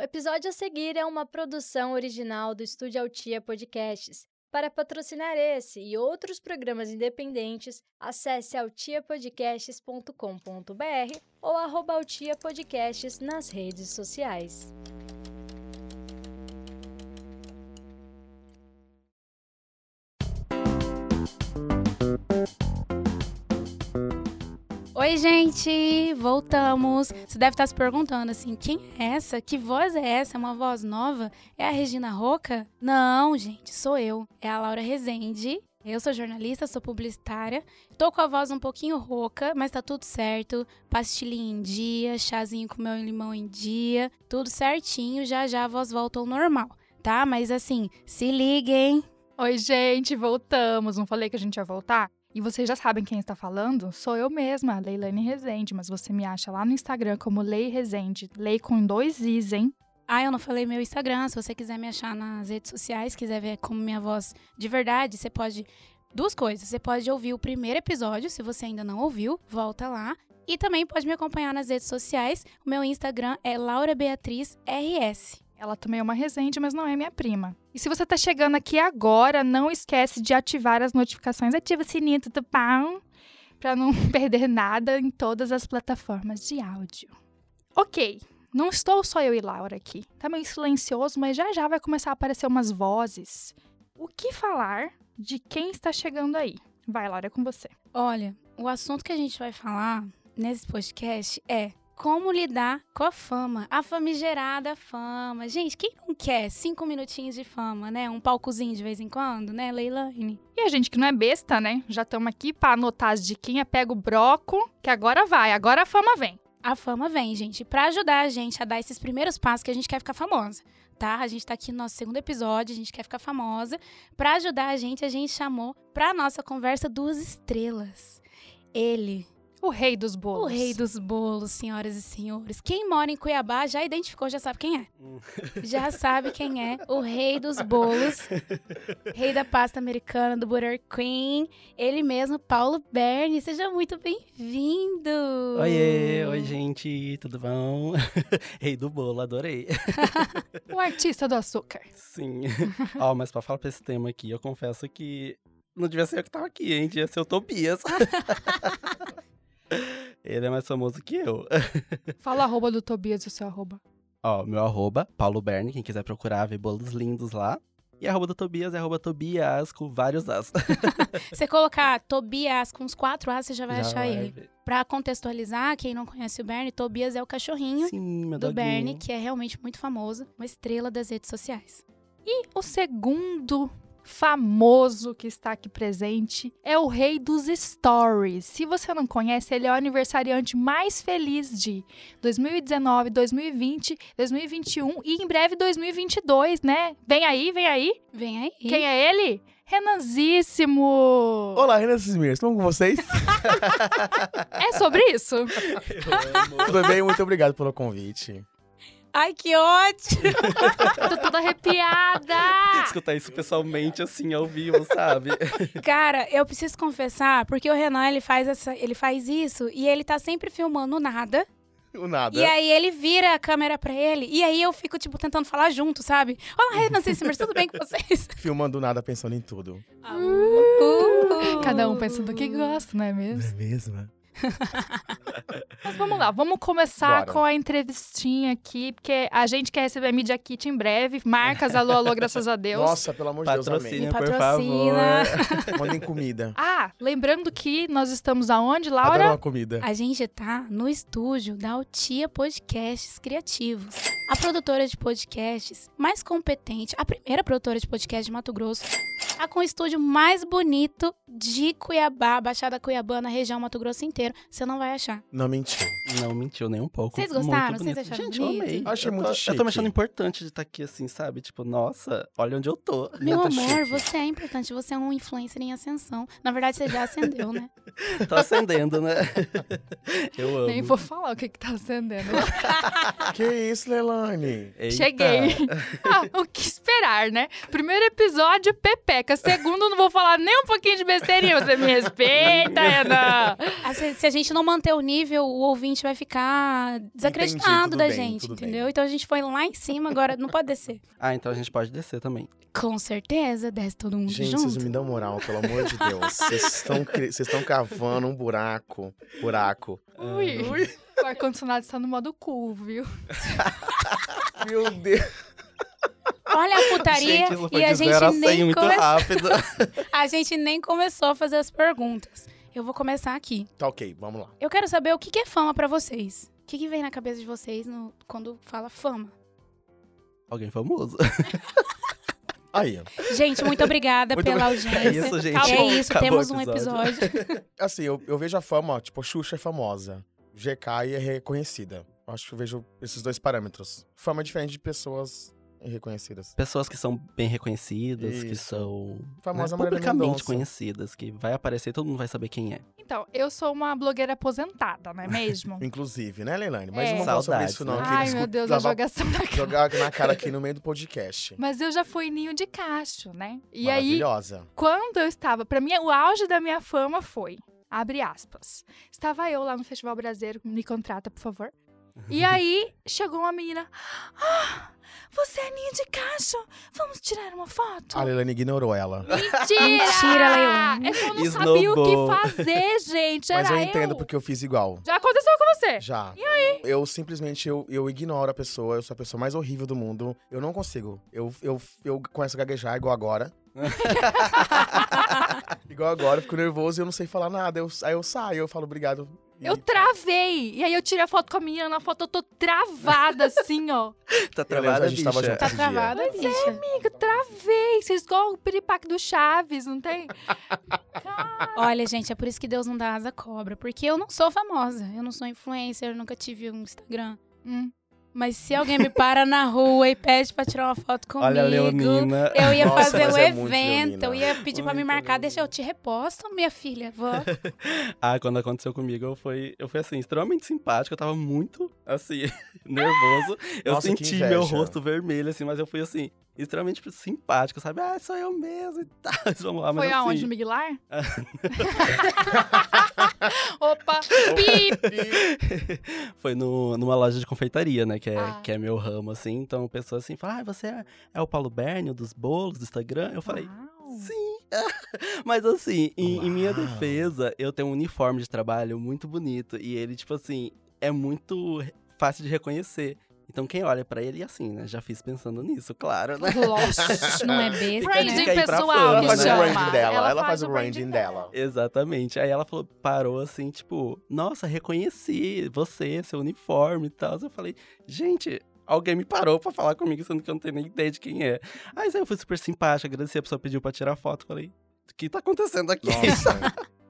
O episódio a seguir é uma produção original do Estúdio Altia Podcasts. Para patrocinar esse e outros programas independentes, acesse altiapodcasts.com.br ou arroba nas redes sociais. Oi, gente! Voltamos. Você deve estar se perguntando assim: quem é essa? Que voz é essa? É uma voz nova? É a Regina Roca? Não, gente, sou eu. É a Laura Rezende. Eu sou jornalista, sou publicitária. Tô com a voz um pouquinho rouca, mas tá tudo certo. Pastilhinha em dia, chazinho com mel e limão em dia, tudo certinho. Já já a voz volta ao normal, tá? Mas assim, se liguem. Oi, gente, voltamos. Não falei que a gente ia voltar? E vocês já sabem quem está falando? Sou eu mesma, Leilane Rezende, mas você me acha lá no Instagram como Lei Rezende. Lei com dois Is, hein? Ah, eu não falei meu Instagram. Se você quiser me achar nas redes sociais, quiser ver como minha voz de verdade, você pode. Duas coisas. Você pode ouvir o primeiro episódio, se você ainda não ouviu, volta lá. E também pode me acompanhar nas redes sociais. O meu Instagram é Laura Beatriz RS. Ela também é uma Rezende, mas não é minha prima. E se você tá chegando aqui agora, não esquece de ativar as notificações. Ativa o sininho do pão para não perder nada em todas as plataformas de áudio. Ok, não estou só eu e Laura aqui. Tá meio silencioso, mas já já vai começar a aparecer umas vozes. O que falar de quem está chegando aí? Vai, Laura, é com você. Olha, o assunto que a gente vai falar nesse podcast é como lidar com a fama, a famigerada fama. Gente, quem não quer cinco minutinhos de fama, né? Um palcozinho de vez em quando, né, Leilane? E a gente que não é besta, né? Já estamos aqui para anotar as diquinhas, pega o broco, que agora vai, agora a fama vem. A fama vem, gente, para ajudar a gente a dar esses primeiros passos que a gente quer ficar famosa. Tá? A gente tá aqui no nosso segundo episódio, a gente quer ficar famosa. Para ajudar a gente, a gente chamou pra nossa conversa duas estrelas. Ele, o rei dos bolos. O rei dos bolos, senhoras e senhores. Quem mora em Cuiabá já identificou, já sabe quem é. já sabe quem é. O rei dos bolos. rei da pasta americana, do Butter Queen. Ele mesmo, Paulo Berni. Seja muito bem-vindo. Oiê, oi, gente. Tudo bom? rei do bolo, adorei. o artista do açúcar. Sim. Ó, oh, mas pra falar pra esse tema aqui, eu confesso que não devia ser eu que tava aqui, hein? Devia ser o Tobias. Ele é mais famoso que eu. Fala arroba do Tobias, o seu arroba. Ó, meu arroba, Paulo Berni, quem quiser procurar, ver bolos lindos lá. E arroba do Tobias é arroba Tobias com vários As. você colocar Tobias com os quatro As, você já vai já achar vai ele. Ver. Pra contextualizar, quem não conhece o Bernie, Tobias é o cachorrinho Sim, do Bernie, que é realmente muito famoso, uma estrela das redes sociais. E o segundo famoso que está aqui presente é o rei dos stories. Se você não conhece, ele é o aniversariante mais feliz de 2019, 2020, 2021 e em breve 2022, né? Vem aí, vem aí. Vem aí. Quem é ele? Renanzíssimo! Olá, Renanzíssimo, estão com vocês? é sobre isso? Tudo bem, muito obrigado pelo convite. Ai, que ótimo! Tô toda arrepiada! Escutar isso pessoalmente, assim, ao vivo, sabe? Cara, eu preciso confessar, porque o Renan, ele faz, essa, ele faz isso e ele tá sempre filmando nada. O nada. E aí ele vira a câmera pra ele. E aí eu fico, tipo, tentando falar junto, sabe? Olá, Renan Cíceres, tudo bem com vocês? Filmando nada, pensando em tudo. Uh, Cada um pensando o que gosta, não é mesmo? Não é mesmo? Mas vamos lá, vamos começar Bora. com a entrevistinha aqui, porque a gente quer receber a Media Kit em breve. Marcas, alô, alô, graças a Deus. Nossa, pelo amor de Deus, amém. por Patrocina. Mandem comida. Ah, lembrando que nós estamos aonde, Laura? Adoro uma comida. A gente tá no estúdio da Altia Podcasts Criativos. A produtora de podcasts mais competente, a primeira produtora de podcast de Mato Grosso, tá com o estúdio mais bonito de Cuiabá, Baixada Cuiabana, região Mato Grosso inteiro. Você não vai achar. Não mentiu. Não mentiu nem um pouco. Vocês gostaram? Vocês acharam Gente, bonito? eu amei. Achei eu muito tô, chique. Eu tô me achando importante de estar aqui assim, sabe? Tipo, nossa, olha onde eu tô. Meu Muito amor, chique. você é importante. Você é um influencer em ascensão. Na verdade, você já acendeu, né? tô acendendo, né? eu amo. Nem vou falar o que, que tá acendendo. que isso, Leilani? Eita. Cheguei. ah, o que esperar, né? Primeiro episódio, Pepeca. Segundo, eu não vou falar nem um pouquinho de besteirinha. Você me respeita, Renan. Ah, Se, a gente não manter o nível, o ouvinte vai ficar desacreditado tudo da bem, gente, entendeu? bem. Então a gente foi lá em cima, agora não pode descer. Ah, então a gente pode descer também. Com certeza, desce todo mundo Gente, junto. vocês me dão moral, pelo amor de Deus. Vocês estão cri- vocês estão cavando um buraco. Buraco. Ui. O ar-condicionado está no modo cool, viu? Meu Deus. Olha a putaria Gente, e a gente nem 100 muito come- rápido. a gente nem começou a fazer as perguntas. Eu vou começar aqui. Tá ok, vamos lá. Eu quero saber o que é fama pra vocês. O que, que vem na cabeça de vocês no- quando fala fama? Alguém famoso. Aí, ó. Gente, muito obrigada Muito pela É audiência. isso, gente. Acabou. É isso, Acabou temos o um episódio. Assim, eu, eu vejo a fama, ó, tipo, Xuxa é famosa. GK é reconhecida. Eu acho que eu vejo esses dois parâmetros. Fama é diferente de pessoas reconhecidas. Pessoas que são bem reconhecidas, que Isso. são Famosa né, publicamente conhecidas, que vai aparecer e todo mundo vai saber quem é. Então, eu sou uma blogueira aposentada, não é mesmo? Inclusive, né, Leilani? Mas É. eu não vou sobre isso, não. né? que Ai, meu Deus, a jogação da cara. Jogar na cara aqui no meio do podcast. Mas eu já fui ninho de cacho, né? E aí, Maravilhosa. quando eu estava. Pra mim, o auge da minha fama foi. Abre aspas. Estava eu lá no Festival Brasileiro, me contrata, por favor. E aí, chegou uma menina. Ah, você é ninho de cacho? Vamos tirar uma foto? A Leilani ignorou ela. Mentira! Mentira, Leilani. É que eu não sabia o que fazer, gente. Era Mas eu entendo porque eu fiz igual. Já aconteceu com você? Já. E aí? Eu simplesmente, eu, eu ignoro a pessoa. Eu sou a pessoa mais horrível do mundo. Eu não consigo. Eu, eu, eu começo a gaguejar igual agora. igual agora, eu fico nervoso e eu não sei falar nada. Eu, aí eu saio, eu falo obrigado. Eu travei. E aí eu tirei a foto com a menina. Na foto eu tô travada, assim, ó. Tá travada, a gente tava junto. Tá esse dia. travada, bicha. Amiga, travei. Vocês igual o piripaque do Chaves, não tem? Olha, gente, é por isso que Deus não dá asa cobra. Porque eu não sou famosa. Eu não sou influencer, eu nunca tive um Instagram. Hum. Mas se alguém me para na rua e pede pra tirar uma foto comigo, Olha a Leonina. eu ia Nossa, fazer o é muito evento. Eu ia pedir pra me Muito marcar. Leonina. Deixa eu te reposto, minha filha. Vou. Ah, quando aconteceu comigo, eu fui, eu fui assim, extremamente simpático. Eu tava muito, assim, nervoso. Eu Nossa, senti meu rosto vermelho, assim, mas eu fui, assim, extremamente simpático, sabe? Ah, sou eu mesmo e tal. Vamos lá, mas Foi assim... aonde? No Miguelar? Opa! Pip! Foi no, numa loja de confeitaria, né? Que é, Ah. que é meu ramo, assim. Então, pessoa assim fala, ah, você é, é o Paulo Bernio dos bolos do Instagram? Eu falei, Uau. sim. Mas assim, em, em minha defesa, eu tenho um uniforme de trabalho muito bonito. E ele, tipo assim, é muito fácil de reconhecer. Então, quem olha pra ele, assim, né? Já fiz pensando nisso, claro, né? Não é besta, Branding né? Pessoal fama, Ela que faz o né? branding dela. Ela, faz o branding branding dela. Exatamente. Aí ela falou, parou assim, tipo, nossa, reconheci você, seu uniforme e tal. Eu falei, gente, alguém me parou pra falar comigo, sendo que eu não tenho nem ideia de quem é. Aí eu fui super simpática, agradeci, a pessoa pediu pra tirar foto. Falei, o que tá acontecendo aqui? Nossa.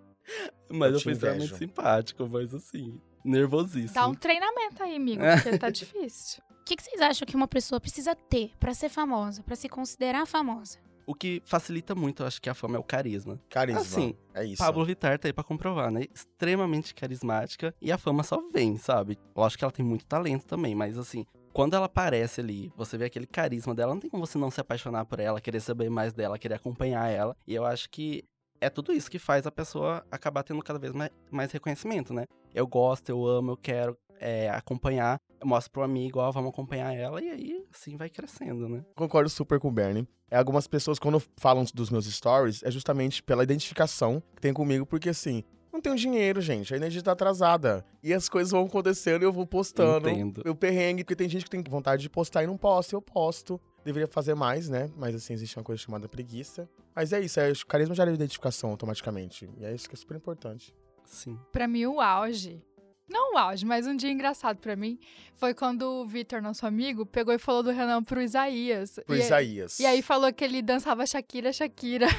mas eu eu fui extremamente simpático, mas assim, nervosíssimo. Dá um treinamento aí, amigo, porque tá difícil. O que, que vocês acham que uma pessoa precisa ter pra ser famosa, pra se considerar famosa? O que facilita muito, eu acho que a fama é o carisma. Carisma. Assim, é isso. Pablo Vittar tá aí pra comprovar, né? Extremamente carismática e a fama só vem, sabe? Lógico que ela tem muito talento também, mas assim, quando ela aparece ali, você vê aquele carisma dela, não tem como você não se apaixonar por ela, querer saber mais dela, querer acompanhar ela. E eu acho que é tudo isso que faz a pessoa acabar tendo cada vez mais, mais reconhecimento, né? Eu gosto, eu amo, eu quero é, acompanhar, eu mostro pro amigo, ó, vamos acompanhar ela, e aí, assim, vai crescendo, né? Concordo super com o Bernie. É, algumas pessoas, quando falam dos meus stories, é justamente pela identificação que tem comigo, porque assim, não tenho dinheiro, gente. A energia tá atrasada. E as coisas vão acontecendo e eu vou postando. Entendo. Eu perrengue, porque tem gente que tem vontade de postar e não posta, eu posto. Deveria fazer mais, né? Mas assim, existe uma coisa chamada preguiça. Mas é isso, é, o carisma gera identificação automaticamente. E é isso que é super importante. Sim. Pra mim, o auge. Não o auge, mas um dia engraçado pra mim foi quando o Vitor, nosso amigo, pegou e falou do Renan pro Isaías. Pro e, Isaías. E aí falou que ele dançava Shakira, Shakira.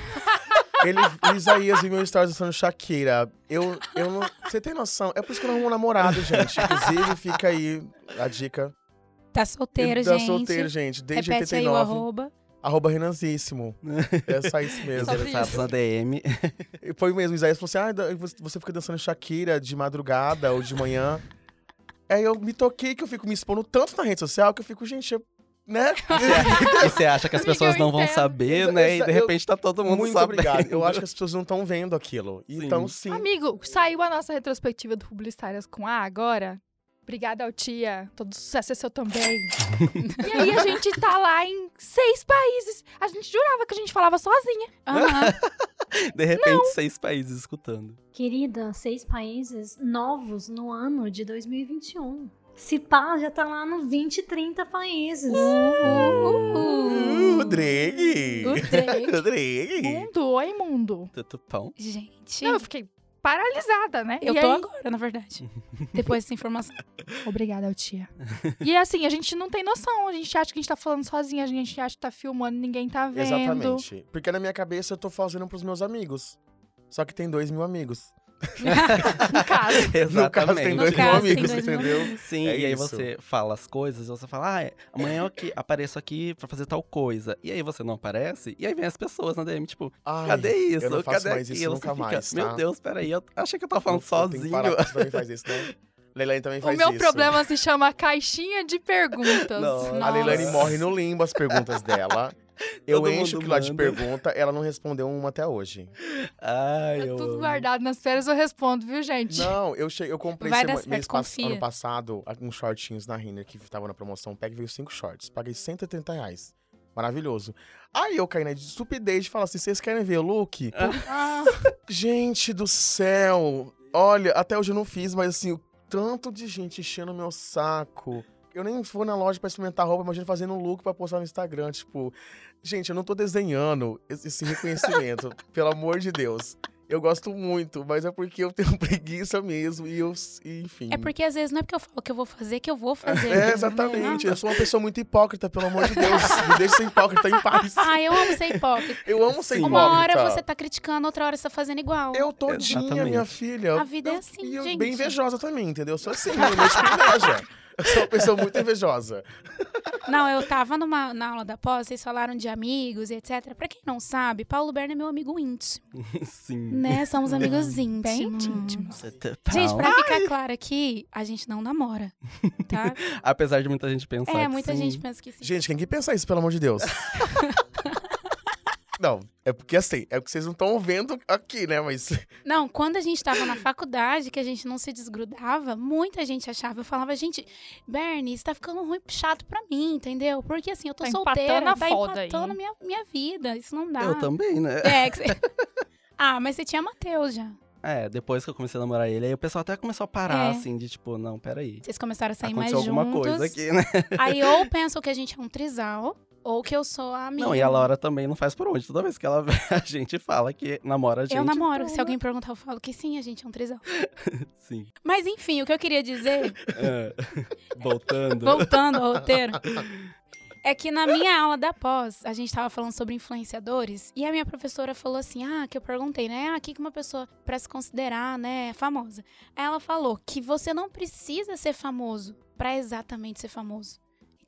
Ele, o Isaías viu meu stories dançando Shakira. Eu, eu não. Você tem noção? É por isso que eu não arrumo namorado, gente. Inclusive, fica aí a dica. Tá solteiro, Tá gente. solteiro, gente. Desde Repete aí o 89. arroba. Arroba Renanzíssimo. É só isso mesmo. Interessados na DM. E Foi mesmo. O Isaías falou assim: ah, você- você fica dançando Shakira de madrugada ou de manhã. Aí eu me toquei que eu fico me expondo tanto na rede social que eu fico, gente, eu- né? E você acha que as Amiga, pessoas não vão saber, né? E de repente tá todo mundo Muito sabendo. obrigado. Eu acho que as pessoas não estão vendo aquilo. Sim. Então, sim. Amigo, saiu a nossa retrospectiva do Publicitárias com A agora. Obrigada ao tia. Todo sucesso é seu também. e aí a gente tá lá em seis países. A gente jurava que a gente falava sozinha. Aham. De repente, seis países escutando. Querida, seis países novos no ano de 2021. Se pá, já tá lá no 20, 30 países. Uh, Uh, Drake! O Drake. Drake! Mundo, oi mundo. Tutupão. Gente, Não, eu fiquei paralisada, né? eu E tô aí- agora, na verdade. Depois dessa informação. Obrigada tia. e assim, a gente não tem noção. A gente acha que a gente tá falando sozinha, a gente acha que tá filmando, ninguém tá vendo. Exatamente. Porque na minha cabeça eu tô fazendo pros meus amigos. Só que tem dois mil amigos. No caso. No caso, tem Exatamente. dois No amigos, entendeu? Sim, É e aí isso. você fala as coisas, e você fala, ah, é, amanhã eu aqui, apareço aqui pra fazer tal coisa. E aí você não aparece, e aí vem as pessoas na DM, tipo, Ai, cadê isso? eu não faço cadê mais isso aquilo? nunca Você fica, mais, tá? Meu Deus, peraí, eu achei que eu tava falando eu sozinho. parar, Você também faz isso, né? Leilani também O faz meu isso. problema se chama caixinha de perguntas. Não, A Leilani morre no limbo as perguntas dela. Eu Todo encho aquilo lá de pergunta, ela não respondeu uma até hoje. Ai, Tá eu tudo guardado nas férias, eu respondo, viu, gente? Não, eu, che... eu comprei Vai dar sema- certo, mês pass- ano passado uns shortinhos na Renner que tava na promoção. Pega e veio cinco shorts. Paguei 130 reais. Maravilhoso. Aí eu caí na estupidez de falar assim: vocês querem ver o look? Ah, Gente do céu! Olha, até hoje eu não fiz, mas assim, o tanto de gente enchendo o meu saco. Eu nem vou na loja pra experimentar roupa, imagina fazendo um look pra postar no Instagram. Tipo, gente, eu não tô desenhando esse reconhecimento, pelo amor de Deus. Eu gosto muito, mas é porque eu tenho preguiça mesmo e eu, e, enfim. É porque às vezes não é porque eu falo que eu vou fazer que eu vou fazer. É, exatamente. Eu sou uma pessoa muito hipócrita, pelo amor de Deus. Me deixa ser hipócrita em paz. Ah, eu amo ser hipócrita. Eu amo ser Sim. hipócrita. Uma hora você tá criticando, outra hora você tá fazendo igual. Eu todinha, Exatamente. minha filha. A vida é Eu- assim, E eu gente. bem invejosa também, entendeu? Eu sou assim, eu mexo com inveja. Eu sou uma pessoa muito invejosa. Não, eu tava numa, na aula da pós, vocês falaram de amigos e etc. Pra quem não sabe, Paulo Berna é meu amigo íntimo, Sim. né? Somos amigos íntimos. bem íntimos. Tutupão. Gente, pra ficar claro aqui, a gente não namora, tá? Apesar de muita gente pensar É, que muita sim. gente pensa que sim. Gente, quem que pensa isso, pelo amor de Deus? não, é porque assim, é porque vocês não estão vendo aqui, né? Mas. Não, quando a gente tava na faculdade, que a gente não se desgrudava, muita gente achava, eu falava, gente, Bernie, isso tá ficando ruim, chato pra mim, entendeu? Porque assim, eu tô Tá solteira, empatando a tá foda aí. empatando minha, minha vida, isso não dá. Eu também, né? É, que você- ah, mas você tinha Matheus já. É, depois que eu comecei a namorar ele, aí o pessoal até começou a parar, É. assim, de tipo, não, peraí. Vocês começaram a sair mais Aconteceu juntos. alguma coisa aqui, né? Aí ou pensam que a gente é um trisal, ou que eu sou a amiga. Não, e a Laura também não faz por onde. Toda vez que ela vê a gente fala que namora a gente. Eu namoro. então, Se alguém perguntar, eu falo que sim, a gente é um trisal. Sim. Mas enfim, o que eu queria dizer, É. Voltando. voltando ao roteiro, é que na minha aula da pós, a gente tava falando sobre influenciadores, e a minha professora falou assim: ah, que eu perguntei, né? Ah, o que uma pessoa, pra se considerar, né, é famosa? Aí ela falou que você não precisa ser famoso pra exatamente ser famoso.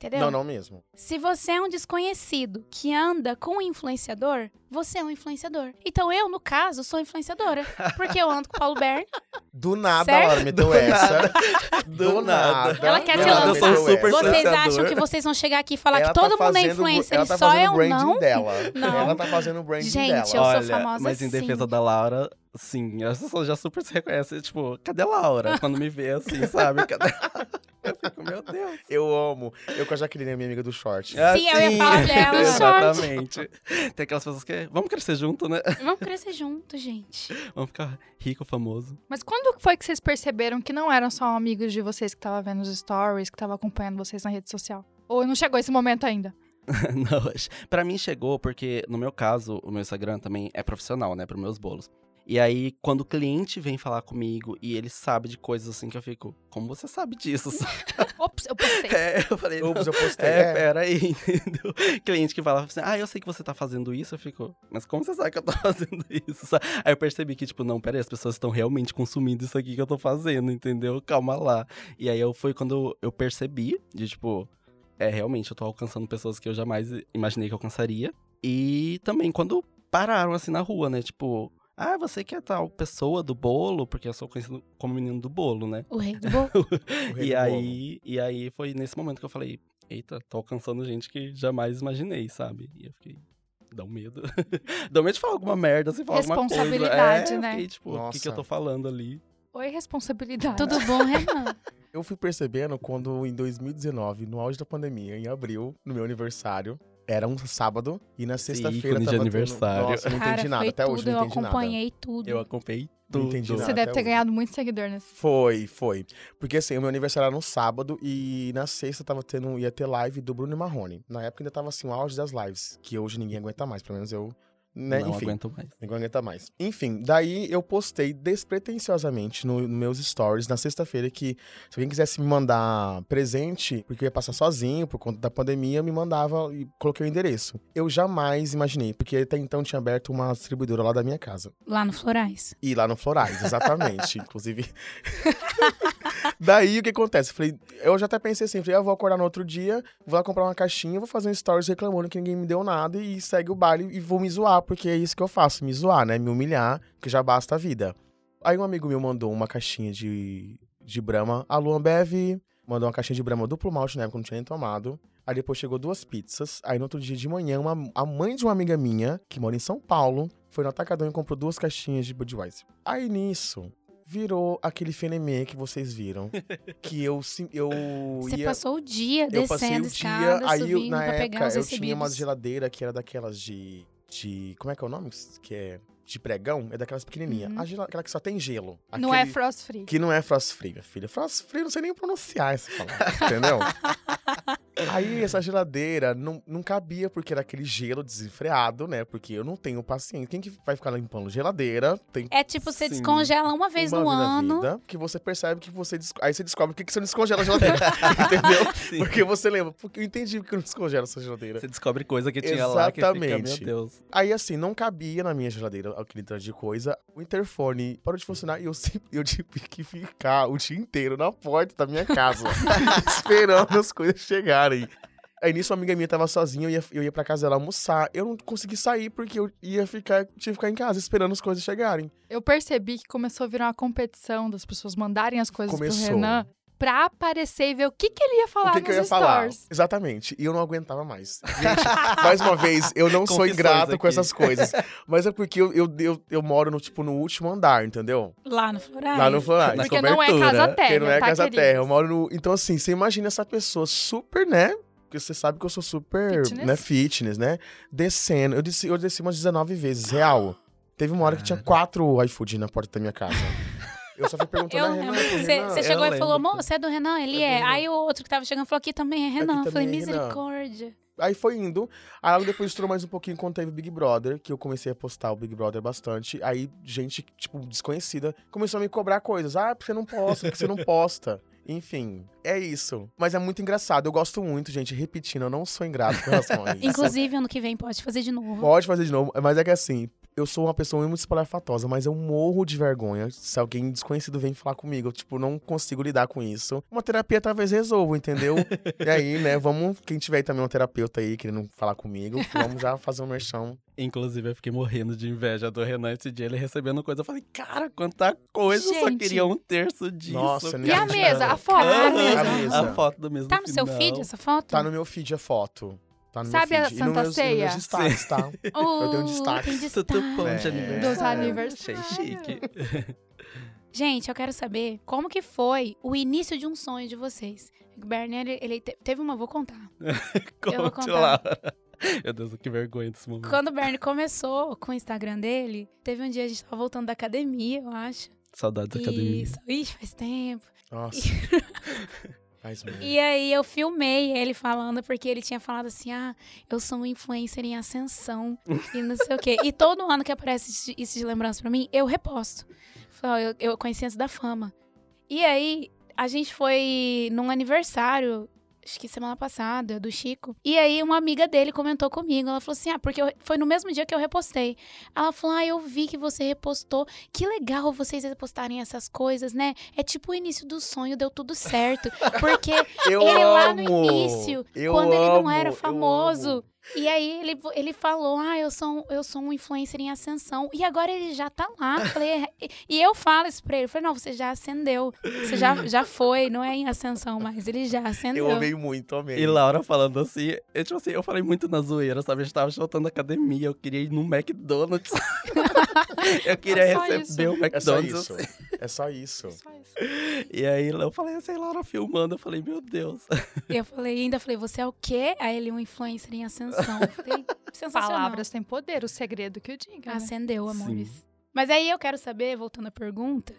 Entendeu? Não, não mesmo. Se você é um desconhecido que anda com um influenciador, você é um influenciador. Então eu, no caso, sou influenciadora. Porque eu ando com o Paulo Bern. Do nada Certo? a Laura meteu Do essa. Do nada. Ela quer do se nada lançar. Eu sou super. Vocês acham que vocês vão chegar aqui e falar Ela que todo tá mundo é fazendo- influencer ela e tá só eu o branding não? dela. Não. Ela tá fazendo o branding Gente, dela. eu sou Olha, famosa mas em sim. defesa da Laura, sim, as pessoas já super se reconhecem. Tipo, cadê a Laura? Quando me vê assim, sabe? Cadê? Eu fico, meu Deus. Eu amo. Eu com a Jaqueline, minha amiga do short. Ah, Sim, eu ia falar dela, Exatamente. Tem aquelas pessoas que. Vamos crescer junto, né? Vamos crescer junto, gente. Vamos ficar rico, famoso. Mas quando foi que vocês perceberam que não eram só amigos de vocês que estavam vendo os stories, que estavam acompanhando vocês na rede social? Ou não chegou esse momento ainda? Não, pra mim chegou porque, no meu caso, o meu Instagram também é profissional, né? Para meus bolos. E aí, quando o cliente vem falar comigo e ele sabe de coisas assim que eu fico, como você sabe disso? Ops, eu postei. é, eu falei, Ops, eu postei. É, É, peraí, entendeu? Cliente que fala assim, ah, eu sei que você tá fazendo isso, eu fico, mas como você sabe que eu tô fazendo isso? sabe? Aí eu percebi que, tipo, não, peraí, as pessoas estão realmente consumindo isso aqui que eu tô fazendo, entendeu? Calma lá. E aí eu foi quando eu percebi, de tipo, é, realmente, eu tô alcançando pessoas que eu jamais imaginei que alcançaria. E também quando pararam assim na rua, né? Tipo, ah, você que é tal pessoa do bolo, porque eu sou conhecido como menino do bolo, né? O rei do bolo. rei E do aí, e aí foi nesse momento que eu falei, eita, tô alcançando gente que jamais imaginei, sabe? E eu fiquei. Dá um medo. Dá um medo de falar alguma merda, assim, falar alguma coisa. Responsabilidade, é, né? Eu fiquei, tipo, o que, que eu Nossa. tô falando ali? Oi, responsabilidade. Tudo bom, Renan? Eu fui percebendo quando, em 2019, no auge da pandemia, em abril, no meu aniversário, era um sábado, e na sexta-feira de tava tendo- aniversário. Nossa, eu não Cara, entendi nada, foi até tudo, hoje não eu entendi nada. acompanhei tudo. Eu acompanhei Não tudo. entendi Você nada. deve até ter hoje. ganhado muito seguidor nesse. Foi, foi. Porque assim, o meu aniversário era no sábado e na sexta tava tendo, ia ter live do Bruno e Marrone. Na época ainda tava assim, o auge das lives, que hoje ninguém aguenta mais, pelo menos eu, né? Não Enfim. aguento mais. Ninguém aguenta mais. Enfim, daí eu postei despretensiosamente no, nos meus stories na sexta-feira que se alguém quisesse me mandar presente, porque eu ia passar sozinho por conta da pandemia, me mandava e coloquei o endereço. Eu jamais imaginei, porque até então tinha aberto uma distribuidora lá da minha casa. Lá no Florais. E lá no Florais, exatamente. Inclusive. Daí o que acontece? Eu Falei, eu já até pensei assim, falei, ah, eu vou acordar no outro dia, vou lá comprar uma caixinha, vou fazer um stories reclamando que ninguém me deu nada e segue o baile e vou me zoar, porque é isso que eu faço, me zoar, né? Me humilhar, que já basta a vida. Aí um amigo meu mandou uma caixinha de, de Brahma, a Luan Bev mandou uma caixinha de Brahma duplo malte, na época eu não tinha nem tomado. Aí depois chegou duas pizzas. Aí no outro dia de manhã, uma, a mãe de uma amiga minha, que mora em São Paulo, foi no Atacadão e comprou duas caixinhas de Budweiser. Aí nisso, virou aquele fenemê que vocês viram. que eu, sim- eu Você ia... passou o dia eu passei descendo o dia, escada, aí eu, subindo na pra época pegar os eu recebidos. tinha uma geladeira que era daquelas de, de... Como é que é o nome? Que é de pregão? É daquelas pequenininhas. Uhum. Aquela que só tem gelo. Não é frost free. que não é frost free, minha filha. Frost free, não sei nem pronunciar essa palavra, entendeu? Aí essa geladeira não, não cabia porque era aquele gelo desenfreado, né? Porque eu não tenho paciência. Quem que vai ficar limpando geladeira? Tem É tipo, você Sim. descongela uma vez uma no vez na ano. vida que você percebe que você... des- Aí você descobre por que que você não descongela a geladeira, entendeu? Sim. Porque você lembra. Porque eu entendi porque eu não descongelo essa geladeira. Você descobre coisa que tinha lá que fica, meu Exatamente. Deus. Aí, assim, não cabia na minha geladeira aquele tanto de coisa. O interfone parou de funcionar e eu, sempre, eu tive que ficar o dia inteiro na porta da minha casa, esperando as coisas chegarem. Aí nisso, uma amiga minha tava sozinha, eu ia, eu ia pra casa dela almoçar. Eu não consegui sair porque eu ia ficar, tinha que ficar em casa esperando as coisas chegarem. Eu percebi que começou a virar uma competição das pessoas mandarem as coisas Começou. pro Renan pra aparecer e ver o que, que ele ia falar o que, nos que eu ia falar? stories. Exatamente. E eu não aguentava mais. Gente, mais uma vez, eu não sou ingrato com aqui. essas coisas. Mas é porque eu, eu, eu, eu moro no, tipo, no último andar, entendeu? Lá no Florais. Lá no Florais. Na Porque não é cobertura, casa terra, Porque não é tá, casa terra. Eu moro no. Então, assim, você imagina essa pessoa super, né? Porque você sabe que eu sou super, Fitness. né, fitness, né? Descendo. Eu desci, eu desci umas 19 vezes, real. Teve uma hora que tinha quatro iFood na porta da minha casa. Eu só fui perguntando Eu Renan. Você Renan. eu chegou e falou, moço, você é do Renan? Ele É é. Renan. Aí o outro que tava chegando falou, aqui também é Renan. Eu falei, é Renan. misericórdia. Aí foi indo. Aí depois estourou mais um pouquinho quando teve Big Brother, que eu comecei a postar o Big Brother bastante. Aí gente, tipo, desconhecida, começou a me cobrar coisas. Ah, porque você não posta, porque você não posta. Enfim, é isso. Mas é muito engraçado. Eu gosto muito, gente, repetindo, eu não sou ingrato com relação a isso. Inclusive, ano que vem pode fazer de novo. Pode fazer de novo, mas é que assim, eu sou uma pessoa muito espalhafatosa, mas eu morro de vergonha se alguém desconhecido vem falar comigo. Eu, tipo, não consigo lidar com isso. Uma terapia talvez resolva, entendeu? e aí, né, vamos, quem tiver aí também um terapeuta aí querendo falar comigo, vamos já fazer um merchão. Inclusive, eu fiquei morrendo de inveja do Renan esse dia, ele recebendo coisa. Eu falei, cara, quanta coisa, eu só Gente. queria um terço disso. Nossa, E a Gente, mesa, a foto da mesa. a mesa. A foto do mesmo Tá no seu final. feed essa foto? Tá no meu feed a foto. Tá no Sabe meu a. E Santa meus, Ceia? E meus destaques, tá? Oh, tenho destaque. tem Tudo destaque. bom de É. aniversário. Dos aniversários. Achei chique. Gente, eu quero saber como que foi o início de um sonho de vocês. O Bernie, ele, ele te- teve uma, vou contar. Eu vou Conte contar. lá. Meu Deus, que vergonha desse momento. Quando o Bernie começou com o Instagram dele, teve um dia a gente tava voltando da academia, eu acho. Saudades da academia. Isso, ixi, faz tempo. Nossa. Muito. E aí eu filmei ele falando, porque ele tinha falado assim: ah, eu sou um influencer em ascensão e não sei o quê. E todo ano que aparece isso- de lembrança pra mim, eu reposto. Eu, eu conheci antes da fama. E aí, a gente foi num aniversário, acho que semana passada, do Chico. E aí, uma amiga dele comentou comigo. Ela falou assim: ah, porque eu- foi no mesmo dia que eu repostei. Ela falou: ah, eu vi que você repostou. Que legal vocês repostarem essas coisas, né? É tipo o início do sonho, deu tudo certo. Porque Eu ele lá amo! no início, Eu quando ele não amo, era famoso, amo. E aí ele, ele falou: Ah, eu sou, eu sou um influencer em ascensão. E agora ele já tá lá. Eu Falei, "É." e eu falo isso pra ele. Eu falei, não, você já acendeu. Você já, já foi, não é em ascensão mais. Ele já acendeu. Eu amei muito, amei. E Laura falando assim, eu, tipo assim, eu falei muito na zoeira, sabe? A gente tava voltando academia, eu queria ir no McDonald's. eu queria É receber isso. o É só McDonald's. isso. É só isso. Só isso. E aí eu falei assim, Laura filmando, eu falei, meu Deus. E eu falei, ainda falei, você é o quê? Aí ele, um influencer em ascensão. Eu falei, sensacional. Palavras têm poder, o segredo que eu diga. né? Acendeu, amores. Mas aí eu quero saber, voltando à pergunta,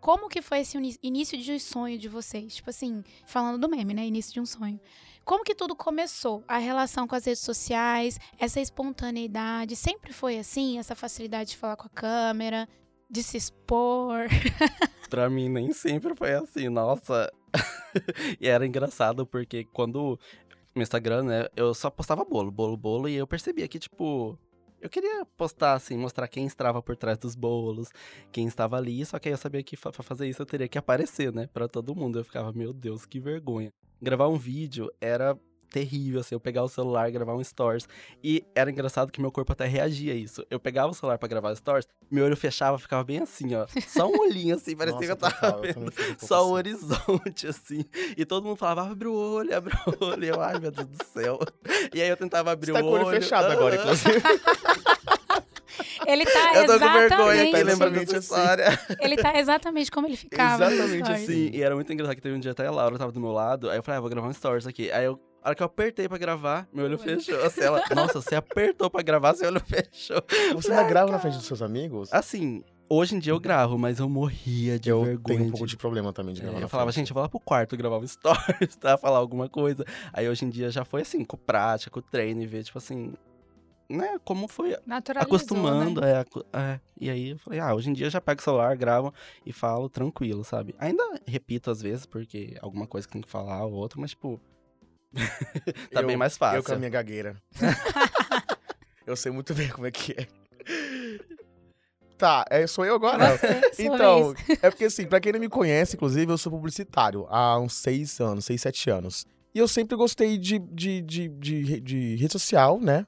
como que foi esse início de sonho de vocês? Tipo assim, falando do meme, né? Início de um sonho. Como que tudo começou? A relação com as redes sociais, essa espontaneidade, sempre foi assim? Essa facilidade de falar com a câmera, de se expor? Pra mim, nem sempre foi assim, nossa. e era engraçado, porque quando no Instagram, né, eu só postava bolo, bolo, bolo, e eu percebia que, tipo, eu queria postar, assim, mostrar quem estava por trás dos bolos, quem estava ali, só que aí eu sabia que pra fazer isso eu teria que aparecer, né, pra todo mundo. Eu ficava, meu Deus, que vergonha. Gravar um vídeo era terrível, assim, eu pegar o celular, gravar um stories. E era engraçado que meu corpo até reagia a isso. Eu pegava o celular pra gravar stories, meu olho fechava, ficava bem assim, ó. Só um olhinho assim, parecia que eu tava total, eu vendo fico um só o assim. horizonte, assim. E todo mundo falava, abre o olho, abre o olho. E eu, ai, meu Deus do céu. E aí eu tentava abrir Você tá o com o olho fechado agora, inclusive. Ele tá Eu tô com exatamente. vergonha lembrando Exatamente dessa assim. história. Ele tá exatamente como ele ficava. Exatamente assim. Sim, e era muito engraçado que teve um dia até a Laura tava do meu lado. Aí eu falei, ah, vou gravar um stories aqui. Aí eu. A hora que eu apertei pra gravar, meu olho fechou. Assim, ela, nossa, você apertou pra gravar, seu olho fechou. Você ainda grava na frente dos seus amigos? Assim, hoje em dia eu gravo, mas eu morria de eu vergonha. tenho um pouco de de problema também de É, gravar eu na falava, frente. gente, eu vou lá pro quarto gravar um stories, tá? Falar alguma coisa. Aí hoje em dia já foi assim, com prática, com treino e ver, tipo assim, né? Como foi Naturalizou, acostumando. né? É, é. E aí eu falei, ah, hoje em dia eu já pego o celular, gravo e falo tranquilo, sabe? Ainda repito às vezes, porque alguma coisa que tem que falar ou outra, mas tipo. tá Eu- bem mais fácil. Eu com a minha gagueira. eu sei muito bem como é que é. Tá, é, sou eu agora? Você, Então, é porque assim, pra quem não me conhece, inclusive, eu sou publicitário há uns seis anos, seis, sete anos. E eu sempre gostei de, de, de, de, de rede social, né?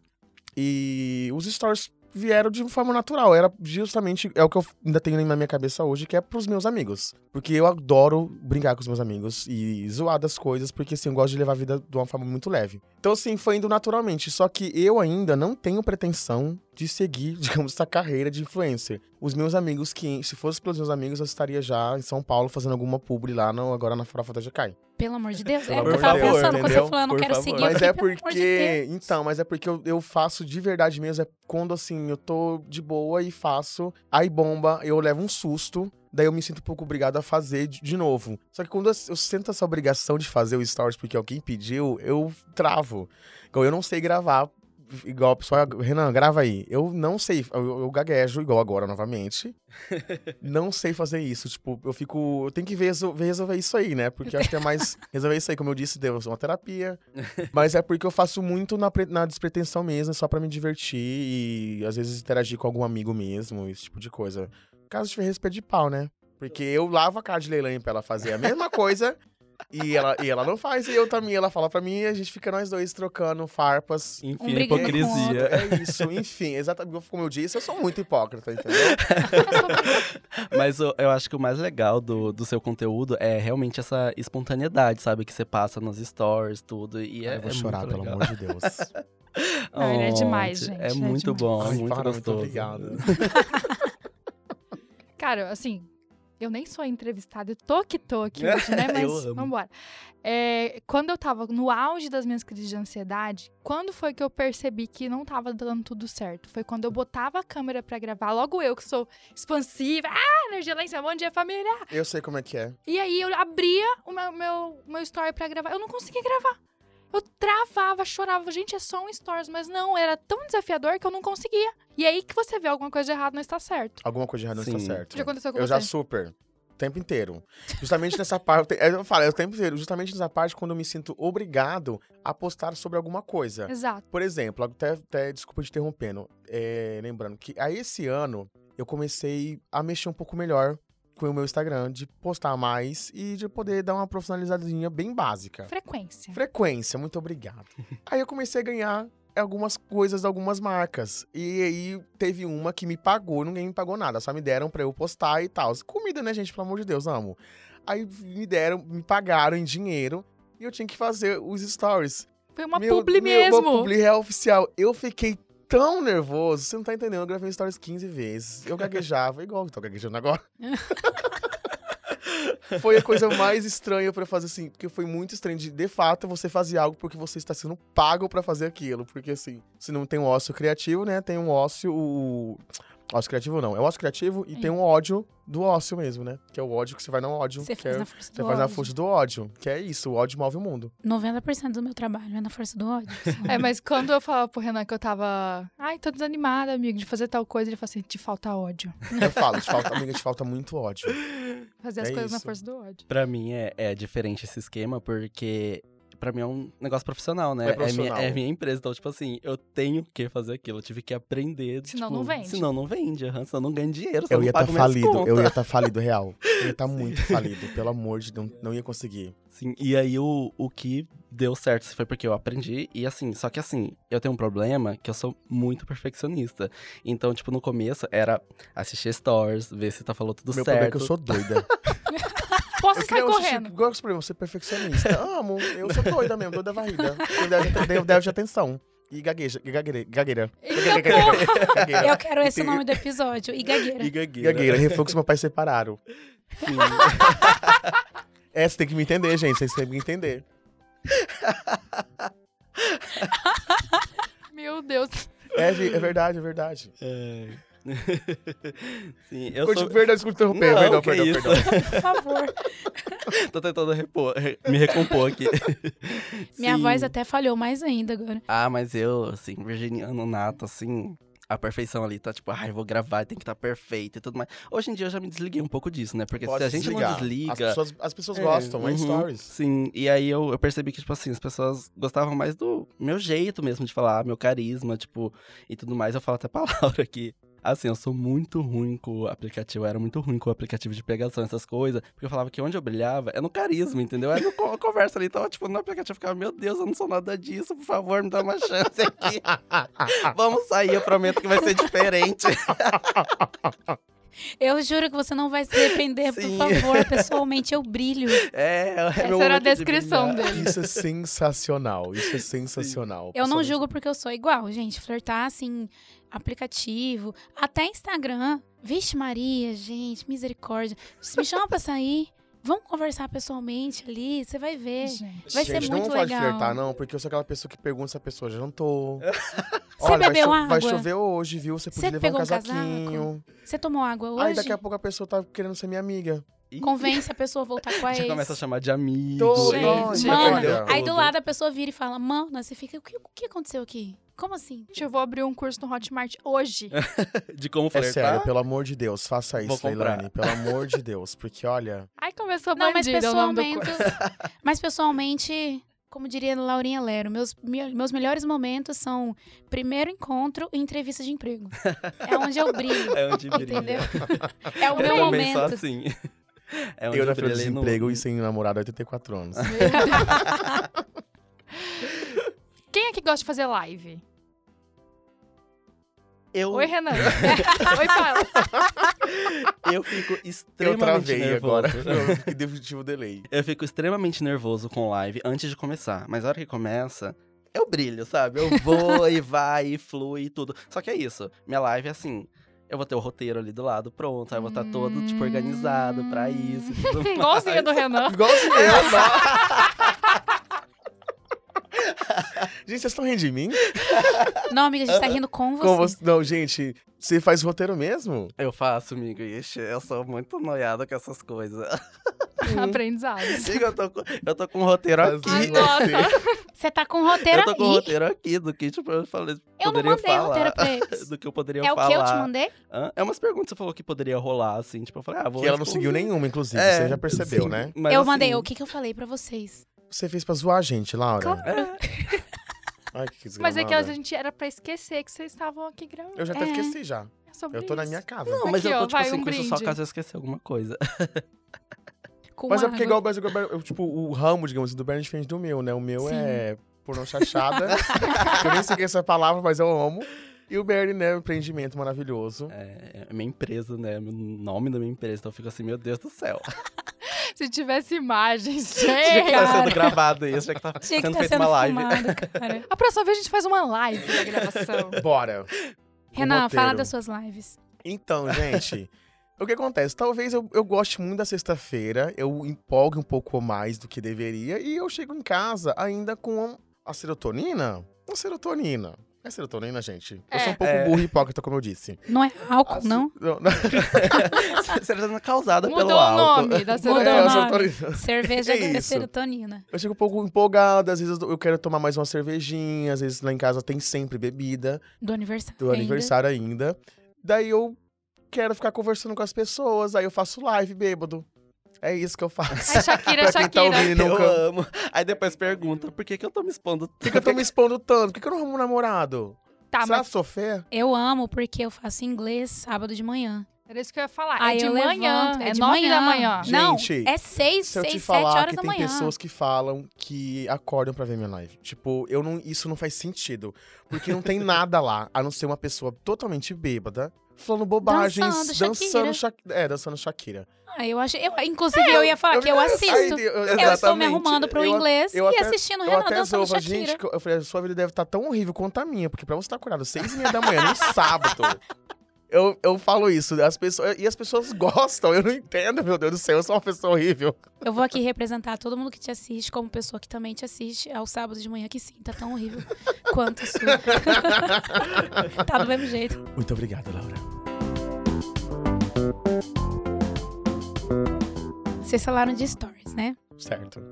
E os stories vieram de uma forma natural. Era justamente, é o que eu ainda tenho na minha cabeça hoje, que é pros meus amigos. Porque eu adoro brincar com os meus amigos e zoar das coisas, porque assim, eu gosto de levar a vida de uma forma muito leve. Então, assim, foi indo naturalmente. Só que eu ainda não tenho pretensão de seguir, digamos, essa carreira de influencer. Os meus amigos, que se fosse pelos meus amigos, eu estaria já em São Paulo fazendo alguma publi lá, no, agora na Farofa da Jacai. Pelo amor de Deus. Pelo é, eu de tava Deus, pensando quando entendeu? você falando, não Por quero favor. seguir. eu Mas fiquei, é de porque. Deus. Então, mas é porque eu, eu faço de verdade mesmo. É quando assim, eu tô de boa e faço. Aí bomba, eu levo um susto. Daí eu me sinto um pouco obrigado a fazer de, de novo. Só que quando eu, eu sinto essa obrigação de fazer o stories porque alguém pediu, eu travo. Igual eu não sei gravar. Igual a pessoa, Renan, grava aí. Eu não sei, eu, eu gaguejo, igual agora novamente. não sei fazer isso. Tipo, eu fico. Eu tenho que ver, resol- ver resolver isso aí, né? Porque eu acho que é mais. Resolver isso aí, como eu disse, deu uma terapia. Mas é porque eu faço muito na, na despretensão mesmo, só pra me divertir e às vezes interagir com algum amigo mesmo, esse tipo de coisa. Caso tiver respeito de pau, né? Porque eu lavo a cara de Leilani pra ela fazer a mesma coisa e ela, e ela não faz, e eu também. Ela fala pra mim e a gente fica nós dois trocando farpas. Enfim, Um hipocrisia. É isso, enfim, exatamente como eu disse, eu sou muito hipócrita, entendeu? Mas eu, eu acho que o mais legal do, do seu conteúdo é realmente essa espontaneidade, sabe? Que você passa nos stories, tudo. E é, eu vou é chorar, muito pelo amor de Deus. Não, ele é Oh, demais, gente, É é muito demais. bom, Ai, muito para, muito gostoso. obrigado. Cara, assim, eu nem sou entrevistada, eu tô que tô aqui hoje, né? Eu Mas amo. vambora. É, quando eu tava no auge das minhas crises de ansiedade, quando foi que eu percebi que não tava dando tudo certo? Foi quando eu botava a câmera pra gravar, logo eu que sou expansiva, ah, energia lá em cima, bom dia família. Eu sei como é que é. E aí eu abria o meu, meu, meu story pra gravar, eu não conseguia gravar. Eu travava, chorava, gente, é só um stories, mas não, era tão desafiador que eu não conseguia. E aí que você vê alguma coisa de errado não está certo. Alguma coisa de errado não está Sim. certo. Já aconteceu com Eu você? já super. O tempo inteiro. Justamente nessa parte. Eu falo, é o tempo inteiro. Justamente nessa parte quando eu me sinto obrigado a postar sobre alguma coisa. Exato. Por exemplo, até, até desculpa te interrompendo. é, lembrando que a esse ano eu comecei a mexer um pouco melhor com o meu Instagram, de postar mais e de poder dar uma profissionalizadinha bem básica. Frequência. Frequência, muito obrigado. Aí eu comecei a ganhar algumas coisas de algumas marcas. E aí teve uma que me pagou, ninguém me pagou nada, só me deram pra eu postar e tal. Comida, né, gente? Pelo amor de Deus, amo. Aí me deram, me pagaram em dinheiro e eu tinha que fazer os stories. Foi uma Meu- publi meu- mesmo. Uma publi real oficial. Eu fiquei tão nervoso, você não tá entendendo. Eu gravei stories 15 vezes. Eu gaguejava, igual eu tô gaguejando agora. foi a coisa mais estranha pra fazer assim, porque foi muito estranho de, de fato, você fazer algo porque você está sendo pago pra fazer aquilo. Porque assim, se não tem um ócio criativo, né? Tem um ócio. O... Ócio criativo não, é o ócio criativo e É. tem um ódio do ócio mesmo, né? Que é o ódio que você vai no ódio. Você que faz é- na força você do faz na ódio. força do ódio. Que é isso, o ódio move o mundo. 90% do meu trabalho é na força do ódio. É, mas quando eu falava pro Renan que eu tava. Ai, tô desanimada, amigo, de fazer tal coisa, ele falou assim: te falta ódio. Eu falo, te falta, amiga, te falta muito ódio. Fazer as É coisas na isso. força do ódio. Pra mim é, é diferente esse esquema, porque pra mim é um negócio profissional, né? É profissional. minha, é minha empresa. Então, tipo assim, eu tenho que fazer aquilo. Eu tive que aprender. Senão tipo, não vende. Senão não vende, aham, senão não ganho dinheiro. Eu ia estar minhas falido, eu ia estar falido real. Eu ia estar muito falido, pelo amor de Deus, não ia conseguir. Sim, e aí o, o que deu certo foi porque eu aprendi. E assim, só que assim, eu tenho um problema que eu sou muito perfeccionista. Então, tipo, no começo era assistir stories, ver se tá falando tudo Meu certo. problema é que eu sou doida. Posso Eu sair queria correndo. Igual esse problema, ser perfeccionista. Amo, eu sou doida mesmo, doida varrida. Eu devo, devo, devo de atenção. E gagueja, e gagueira, gagueira. Eu quero esse nome do episódio. E gagueira. E gagueira. Gagueira, refluxo meu pai separaram. Sim. É, você tem que me entender, gente, vocês têm que me entender. Meu Deus. É, é verdade, é verdade. É. Sim, eu Curte- sou... Verdade, desculpa interromper, Não, perdão, perdão, isso. perdão. Por favor. Tô tentando repor, re- me recompor aqui. Minha Sim. voz até falhou mais ainda agora. Ah, mas eu, assim, virginiano nato, assim, a perfeição ali tá tipo, ai, vou gravar, tem que estar perfeito e tudo mais. Hoje em dia eu já me desliguei um pouco disso, né? Porque Pode se a gente desligar. não desliga. As pessoas, as pessoas É, gostam, é uhum, stories. Sim, e aí eu, eu percebi que, tipo assim, as pessoas gostavam mais do meu jeito mesmo de falar, meu carisma, tipo, e tudo mais. Eu falo até pra Laura que, assim, eu sou muito ruim com o aplicativo, eu era muito ruim com o aplicativo de pegação, essas coisas, porque eu falava que onde eu brilhava é no carisma, entendeu? É no co- conversa ali, então, tipo, no aplicativo eu ficava, meu Deus, eu não sou nada disso, por favor, me dá uma chance aqui. Vamos sair, eu prometo que vai ser diferente. Eu juro que você não vai se arrepender, por Sim. favor. Pessoalmente, eu brilho. É, é Essa era a de descrição brilhar. dele. Isso é sensacional, isso é sensacional. Eu não julgo porque eu sou igual, gente. Flertar, assim, aplicativo, até Instagram. Vixe Maria, gente, misericórdia. Se me chama pra sair, vamos conversar pessoalmente ali, você vai ver. Gente. Vai ser Gente, muito não pode legal. flertar, não, porque eu sou aquela pessoa que pergunta se a pessoa já jantou. Você Olha, bebeu vai, cho- vai água? chover hoje, viu? Você podia levar um pegou um casaquinho. Você tomou água hoje? Aí daqui a pouco a pessoa tá querendo ser minha amiga. Ih, Convence a pessoa a voltar com a Já ex. começa a chamar de amigo. Gente. Mano, olha. aí do lado a pessoa vira e fala, mano, você fica, o que, o que aconteceu aqui? Como assim? Gente, eu vou abrir um curso no Hotmart hoje. De como É flertar. sério, pelo amor de Deus, faça isso. Leilani. Pelo amor de Deus, porque olha. Ai, começou Não, mas bandida é do pessoalmente, curso. mas pessoalmente, como diria Laurinha Lero, meus, me- meus melhores momentos são primeiro encontro e entrevista de emprego. É onde eu brilho, É onde brilha. entendeu? É o Eu meu sou momento. assim. É onde Eu na fila de brilhei no- desemprego e sem namorado há 84 anos. Quem é que gosta de fazer live? Eu, Oi, Renan. Oi, Paula. eu fico Eu extremamente travei nervoso. agora. Eu fiquei definitivo delay. Eu fico extremamente nervoso com live antes de começar. Mas a hora que começa, eu brilho, sabe? Eu vou e vai e flui e tudo. Só que é isso. Minha live é assim. Eu vou ter o roteiro ali do lado pronto. Aí eu vou estar todo, tipo, organizado pra isso. tudo Igualzinha do. Renan. Igualzinho eu, não. Gente, vocês estão rindo de mim? Não, amiga, a gente tá rindo com você. Como você- Não, gente, você faz roteiro mesmo? Eu faço, amigo. Ixi, eu sou muito noiado com essas coisas. Aprendizado. Amigo, eu tô com, eu tô com um roteiro aqui. Você tá com o roteiro Eu tô com o aí. roteiro aqui do que, tipo, eu falei, Eu não poderia mandei o falar. roteiro pra eles. do que eu poderia É o falar. que eu te mandei? Hã? É umas perguntas que você falou que poderia rolar, assim. Tipo, eu falei, ah, vou Que ela não seguiu nenhuma, inclusive. É, você já percebeu, sim, né? mas eu assim, mandei. O que, que eu falei pra vocês? Você fez pra zoar a gente, Laura. Ai, que Mas é que a gente era pra esquecer que vocês estavam aqui gravando. Eu já até É. esqueci já. É sobre Eu tô na isso. minha casa. Não, mas Aqui, eu tô, ó, tipo assim, um com isso só caso eu esquecer alguma coisa. Com Mas é porque igual, mas igual- eu, tipo, o ramo, digamos assim, do Bernie é diferente do meu, né? O meu Sim. é pornô chachada. que eu nem sei o que é essa palavra, mas eu amo. E o Bernie, né, um empreendimento maravilhoso. É, é minha empresa, né? O nome da minha empresa. Então eu fico assim, meu Deus do céu. Se tivesse imagens, Tinha que gente. tá sendo gravado isso, já que tá Tinha que sendo estar feita sendo uma live. filmado, cara. A próxima vez a gente faz uma live da gravação. Bora. Renan, roteiro. fala das suas lives. Então, gente, o que acontece? Talvez eu, eu goste muito da sexta-feira, eu empolgue um pouco mais do que deveria, e eu chego em casa ainda com a serotonina. Uma serotonina. É serotonina, gente? Eu sou um É. pouco É. burro e hipócrita, como eu disse. Não é álcool, não? Não, tá sendo causada Mudou pelo o álcool. nome da Mudou É, o nome. serotonina. Cerveja É é isso. serotonina. Eu chego um pouco empolgado, às vezes eu quero tomar mais uma cervejinha, às vezes lá em casa tem sempre bebida, Do aniversário. do ainda. aniversário ainda. Daí eu quero ficar conversando com as pessoas, aí eu faço live bêbado. É isso que eu faço. É Shakira, Pra quem tá Shakira. ouvindo e Eu nunca... amo. Aí depois pergunta, por que, que eu tô me expondo Por que, que eu tô me expondo tanto? Por que, que eu não arrumo um namorado? Tá, Será mas fé? Eu amo porque eu faço inglês sábado de manhã. Era isso que eu ia falar. Aí é de eu manhã, levanto, é, de nove da manhã. Não, Gente, é seis, Se eu te seis, sete falar horas que da tem manhã. pessoas que falam que acordam pra ver minha live. Tipo, eu não, isso não faz sentido. Porque não tem nada lá, a não ser uma pessoa totalmente bêbada, falando bobagens, Dançando Shakira. dançando É, dançando Shakira. Ah, eu acho. Eu, inclusive, eu ia falar que eu assisto. Aí, eu estou me arrumando pro Eu- inglês eu e até- assistindo o Eu Renan dançando zoava, Shakira. gente, eu eu falei, a sua vida deve estar tão horrível quanto a minha, porque pra você estar acordado seis e meia da manhã, num sábado. Eu, eu falo isso, as pessoas, e as pessoas gostam, eu não entendo, meu Deus do céu, eu sou uma pessoa horrível. Eu vou aqui representar todo mundo que te assiste, como pessoa que também te assiste ao sábado de manhã, que sim, tá tão horrível quanto a sua. tá do mesmo jeito. Muito obrigado, Laura. Vocês falaram de stories, né? Certo.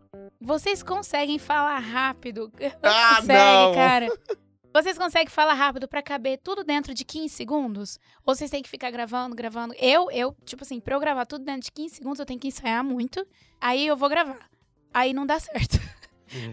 Vocês conseguem falar rápido? Ah, Consegue, não! cara. Vocês conseguem falar rápido pra caber tudo dentro de 15 segundos? Ou vocês têm que ficar gravando, gravando? Eu, eu, tipo assim, pra eu gravar tudo dentro de 15 segundos, eu tenho que ensaiar muito. Aí eu vou gravar. Aí não dá certo.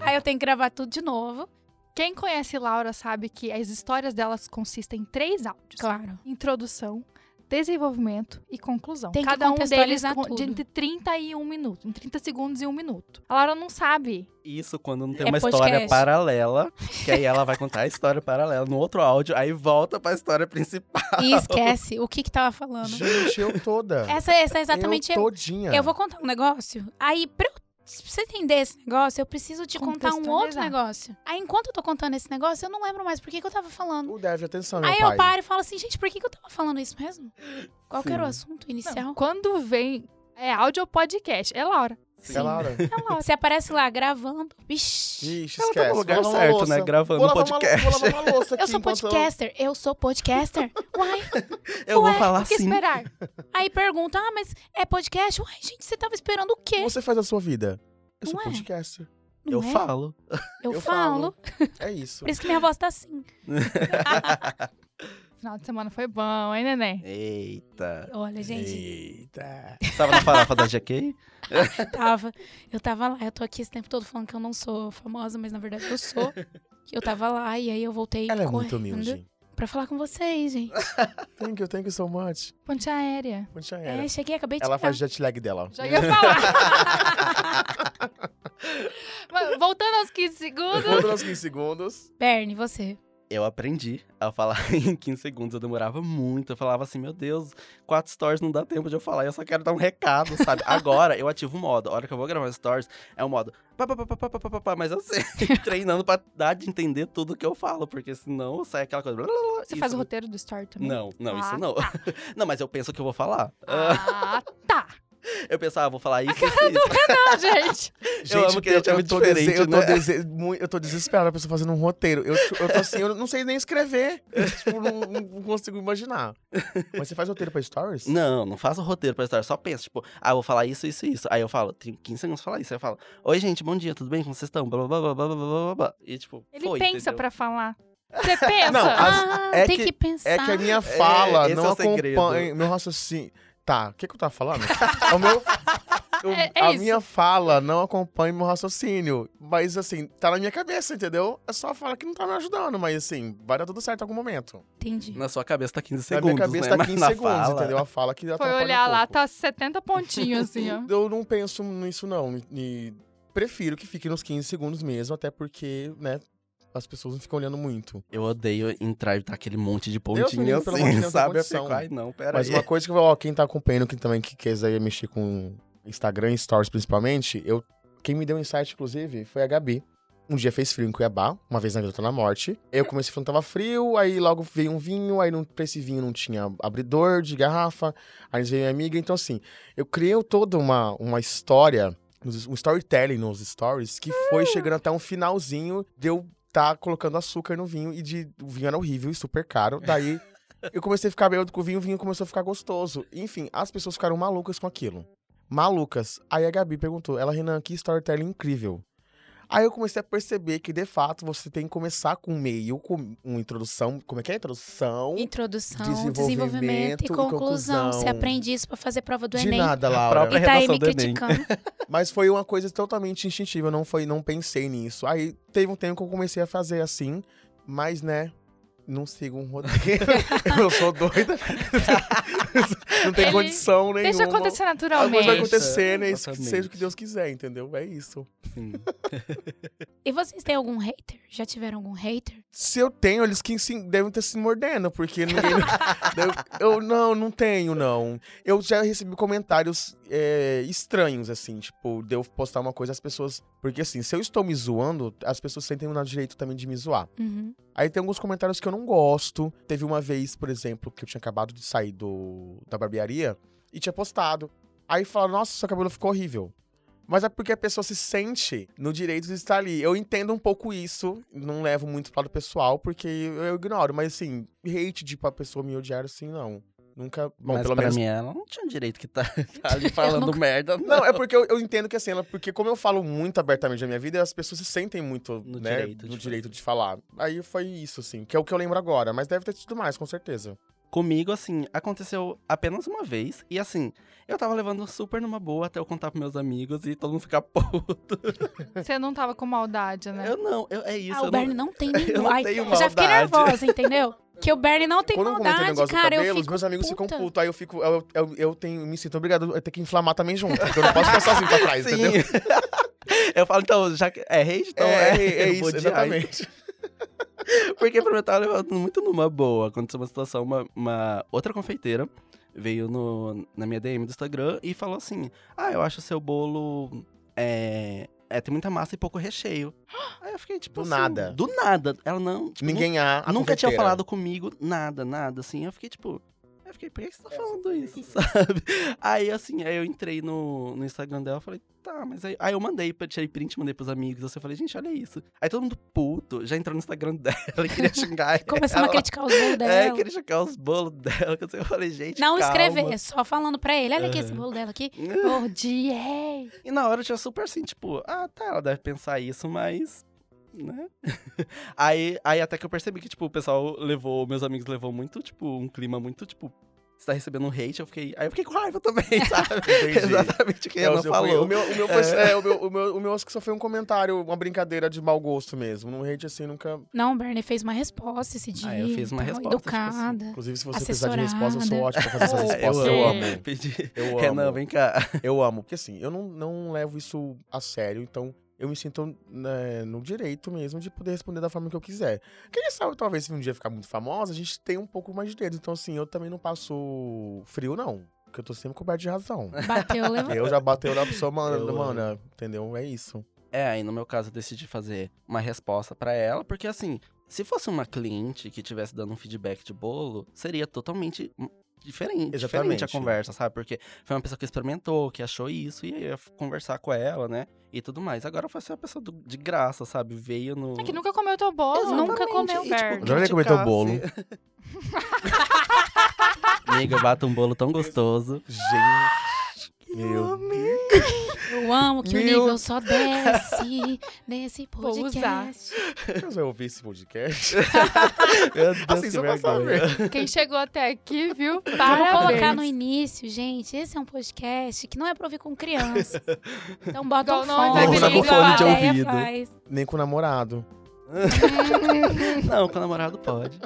Aí eu tenho que gravar tudo de novo. Quem conhece Laura sabe que as histórias delas consistem em três áudios. Claro. Introdução, desenvolvimento e conclusão. Tem que Cada um deles tudo. de entre 30 e 1 minuto. Em 30 segundos e 1 minuto. A Laura não sabe. Isso quando não tem É uma podcast. história paralela, que aí ela vai contar a história paralela no outro áudio, aí volta pra história principal. E esquece o que que tava falando. Gente, eu toda. Essa, essa é exatamente eu eu. todinha. Eu vou contar um negócio. Aí, pra, eu- pra você entender esse negócio, eu preciso te contar um outro negócio. Aí, enquanto eu tô contando esse negócio, eu não lembro mais por que, que eu tava falando. O Dev, atenção, meu Aí pai. eu paro e falo assim, gente, por que, que eu tava falando isso mesmo? Qual que era o assunto Não, inicial? quando vem. É áudio ou podcast? É Laura. É Laura. É Laura. Você aparece lá gravando. Vixi. Ixi, Ela tá esquece. no lugar vou certo, louça. né? Gravando Vou um lavar uma- podcast. Vou lavar uma louça aqui Eu sou podcaster. Eu sou podcaster. Uai. Eu Ué, vou falar O que assim. esperar? Aí pergunta, ah, mas é podcast? Uai, gente, você tava esperando o quê? Você faz a sua vida. Eu sou Não é? podcaster. Não Eu é? falo. Eu, Eu falo. É isso. Por isso que minha voz tá assim. Final de semana foi bom, hein, neném? Eita. Olha, gente, Eita. Você tava na farofa da GK? tava. Eu tava lá, eu tô aqui esse tempo todo falando que eu não sou famosa, mas na verdade eu sou. Eu tava lá e aí eu voltei Ela é muito humilde. pra falar com vocês, gente. Thank you, thank you so much. Ponte aérea. Já era. É, cheguei, acabei de Ela chegar. faz jet lag dela. Já ia falar. Voltando aos 15 segundos. Voltando aos 15 segundos. Bernie, você. Eu aprendi a falar em 15 segundos. Eu demorava muito. Eu falava assim, meu Deus, quatro stories não dá tempo de eu falar. Eu só quero dar um recado, sabe? Agora eu ativo o modo. A hora que eu vou gravar stories, é o modo. Pá, pá, pá, pá, pá, pá, mas eu sei, treinando pra dar de entender tudo que eu falo. Porque senão sai aquela coisa. blá, blá, blá, Você isso- faz o roteiro do story também? Não, não, Ah, isso não. tá. Não, mas eu penso que eu vou falar. Ah, tá. Eu pensava, ah, vou falar isso, isso, isso. Não, gente. Eu amo que a gente é muito tô dese- diferente, eu, tô né? dese- mui- eu tô desesperado a pessoa fazendo um roteiro. Eu, eu tô assim, eu não sei nem escrever. Eu, tipo, não, não consigo imaginar. Mas você faz roteiro pra stories? Não, não faço roteiro pra história. Só penso, tipo, ah, eu vou falar isso, isso, isso. Aí eu falo, tenho 15 segundos pra falar isso. Aí eu falo, oi, gente, bom dia, tudo bem? Como vocês estão? Blá, blá, blá, blá, blá, blá, blá, blá. E, tipo, Ele foi, pensa entendeu? pra falar. Você pensa? Não, as- ah, é tem que- que, pensar. É que a minha fala esse não é o segredo. acompanha. Meu raciocínio. Tá, o que, que eu tava falando? o meu. o- É- é a isso. minha fala não acompanha meu raciocínio. Mas assim, tá na minha cabeça, entendeu? É só a fala que não tá me ajudando, mas assim, vai dar tudo certo em algum momento. Entendi. Na sua cabeça tá 15 na segundos, minha cabeça né? tá Mas 15 na segundos, fala- entendeu? A fala que Foi atrapalha olhar um lá, tá 70 pontinhos assim, ó. Eu não penso nisso, não. E prefiro que fique nos 15 segundos mesmo, até porque, né, as pessoas não ficam olhando muito. Eu odeio entrar e tá aquele monte de pontinho pelo assim, Deus, não tem sabe? Eu fico, ai não, pera Mas aí. uma coisa que eu ó, quem tá acompanhando, quem também que quiser mexer com Instagram e Stories principalmente, eu, quem me deu um insight, inclusive, foi a Gabi. Um dia fez frio em Cuiabá, uma vez na vida eu tô na morte. Eu comecei falando que tava frio, aí logo veio um vinho, aí não, pra esse vinho não tinha abridor de garrafa, aí veio minha amiga. Então, assim, eu criei toda uma, uma história, um storytelling nos stories, que foi chegando até um finalzinho de eu tá colocando açúcar no vinho e de, o vinho era horrível e super caro. Daí eu comecei a ficar bêbado com o vinho, o vinho começou a ficar gostoso. Enfim, as pessoas ficaram malucas com aquilo. Malucas. Aí a Gabi perguntou, ela, Renan, que storytelling incrível. Aí eu comecei a perceber que, de fato, você tem que começar com um meio, com uma introdução. Como é que é? Introdução. Introdução, Desenvolvimento desenvolvimento e e conclusão. conclusão. Você aprende isso pra fazer prova do De Enem. nada, A Laura. própria E tá aí redação me do Enem. criticando. Mas foi uma coisa totalmente instintiva, não foi, não pensei nisso. Aí teve um tempo que eu comecei a fazer assim, mas né, não sigo um roteiro. eu sou doida. não tem Ele- condição nenhuma. Deixa acontecer A coisa vai naturalmente. acontecer, né? Isso que Exatamente. seja o que Deus quiser, entendeu? É isso. Sim. E vocês têm algum hater? Já tiveram algum hater? Se eu tenho, eles que sim, devem ter se mordendo, porque ninguém. eu, eu não, não tenho, não. Eu já recebi comentários é, estranhos, assim, tipo, de eu postar uma coisa, as pessoas. Porque assim, se eu estou me zoando, as pessoas sentem o direito também de me zoar. Uhum. Aí tem alguns comentários que eu não gosto. Teve uma vez, por exemplo, que eu tinha acabado de sair do, da barbearia e tinha postado. Aí falaram, nossa, seu cabelo ficou horrível. Mas é porque a pessoa se sente no direito de estar ali. Eu entendo um pouco isso, não levo muito pro lado pessoal, porque eu ignoro. Mas assim, hate de pra pessoa me odiar assim, não. Nunca. Bom, Mas pelo pra menos. mim, ela não tinha direito que tá, tá ali falando nunca- merda. Não, é porque eu, eu entendo que assim, ela, porque como eu falo muito abertamente da minha vida, as pessoas se sentem muito No né, direito de no falar. direito de falar. Aí foi isso, assim, que é o que eu lembro agora, mas deve ter tido mais, com certeza. Comigo, assim, aconteceu apenas uma vez. E assim, eu tava levando super numa boa até eu contar pros meus amigos e todo mundo ficar puto. Você não tava com maldade, né? Eu não, eu, é isso. ah, o eu Bernie não... não tem eu nenhum. não Ai, tenho eu já fiquei maldade. nervosa, entendeu? Que o Bernie não tem Quando eu maldade, negócio cara. do cabelo, eu os fico meus amigos ficam puta. putos. Aí eu fico, eu, eu, eu tenho, me sinto obrigado a ter que inflamar também junto. Porque eu não posso ficar sozinho pra trás, Sim. entendeu? eu falo, então, já que é hate, então é, é, é, eu isso, odiar. exatamente. Porque pra mim eu tava levando muito numa boa. Aconteceu uma situação, uma, uma outra confeiteira veio no, na minha DM do Instagram e falou assim: Ah, eu acho seu bolo. É, é, tem muita massa e pouco recheio. Aí eu fiquei tipo Do assim, nada. Do nada. Ela não. Tipo, Ninguém há. a nunca tinha falado comigo nada, nada, assim. Eu fiquei, tipo. Eu fiquei, por que você tá falando isso, sabe? Aí, assim, aí eu entrei no, no Instagram dela e falei, tá, mas aí, aí eu mandei, tirei print, mandei pros amigos. Assim, eu falei, gente, olha isso. Aí todo mundo puto, já entrou no Instagram dela e queria xingar Começando a criticar os bolos É, dela. queria checar os bolos dela. que Eu falei, gente. Não calma. escrever, só falando pra ele. Olha aqui esse bolo dela aqui. Odiei. E na hora eu tinha super assim, tipo, ah, tá, ela deve pensar isso, mas. Né? aí, aí até que eu percebi que, tipo, o pessoal levou, meus amigos levou muito, tipo, um clima muito, tipo, você tá recebendo um hate, eu fiquei. Aí eu fiquei com raiva também, sabe? Exatamente o que É, ela o seu falou. foi- o meu, o meu foi, É. é, o meu, o meu, o meu acho que só foi um comentário, uma brincadeira de mau gosto mesmo. Num hate assim, nunca. Não, o Bernie fez uma resposta esse dia. Ah, eu fiz uma tal, resposta, tipo assim, Educada. Inclusive, se você precisar de resposta, eu sou ótimo pra fazer essas Oh, respostas. eu Eu amo. amo. Pedi. Eu amo. Renan, vem cá. Eu amo. Porque assim, eu não, não levo isso a sério, então eu me sinto né, no direito mesmo de poder responder da forma que eu quiser. Quem sabe, talvez, se um dia ficar muito famosa, a gente tenha um pouco mais de dedo. Então, assim, eu também não passo frio, não. Porque eu tô sempre coberto de razão. Bateu, levou. Eu já bateu na pessoa, mano, Eu mano, entendeu? É isso. É, aí no meu caso eu decidi fazer uma resposta pra ela, porque assim, se fosse uma cliente que tivesse dando um feedback de bolo, seria totalmente diferente, diferente Exatamente. a conversa, sabe? Porque foi uma pessoa que experimentou, que achou isso, e aí eu ia conversar com ela, né? E tudo mais. Agora foi ser uma pessoa do- de graça, sabe? Veio no. É que nunca comeu teu bolo. Exatamente, Nunca comeu, e. Eu já comi teu bolo. Amiga, eu bato um bolo tão gostoso. Gente. Meu Eu amo que o Meu- nível só desce nesse podcast. Eu ouvi esse podcast. Meu Deus, Assim, que vergonha. Quem chegou até aqui, viu? Vamos Parabéns. colocar no início, gente. Esse é um podcast que não é pra ouvir com criança. Então bota um não fone. vai Ouça com igual fone de ouvido. faz. Nem com o namorado. Não, com o namorado pode.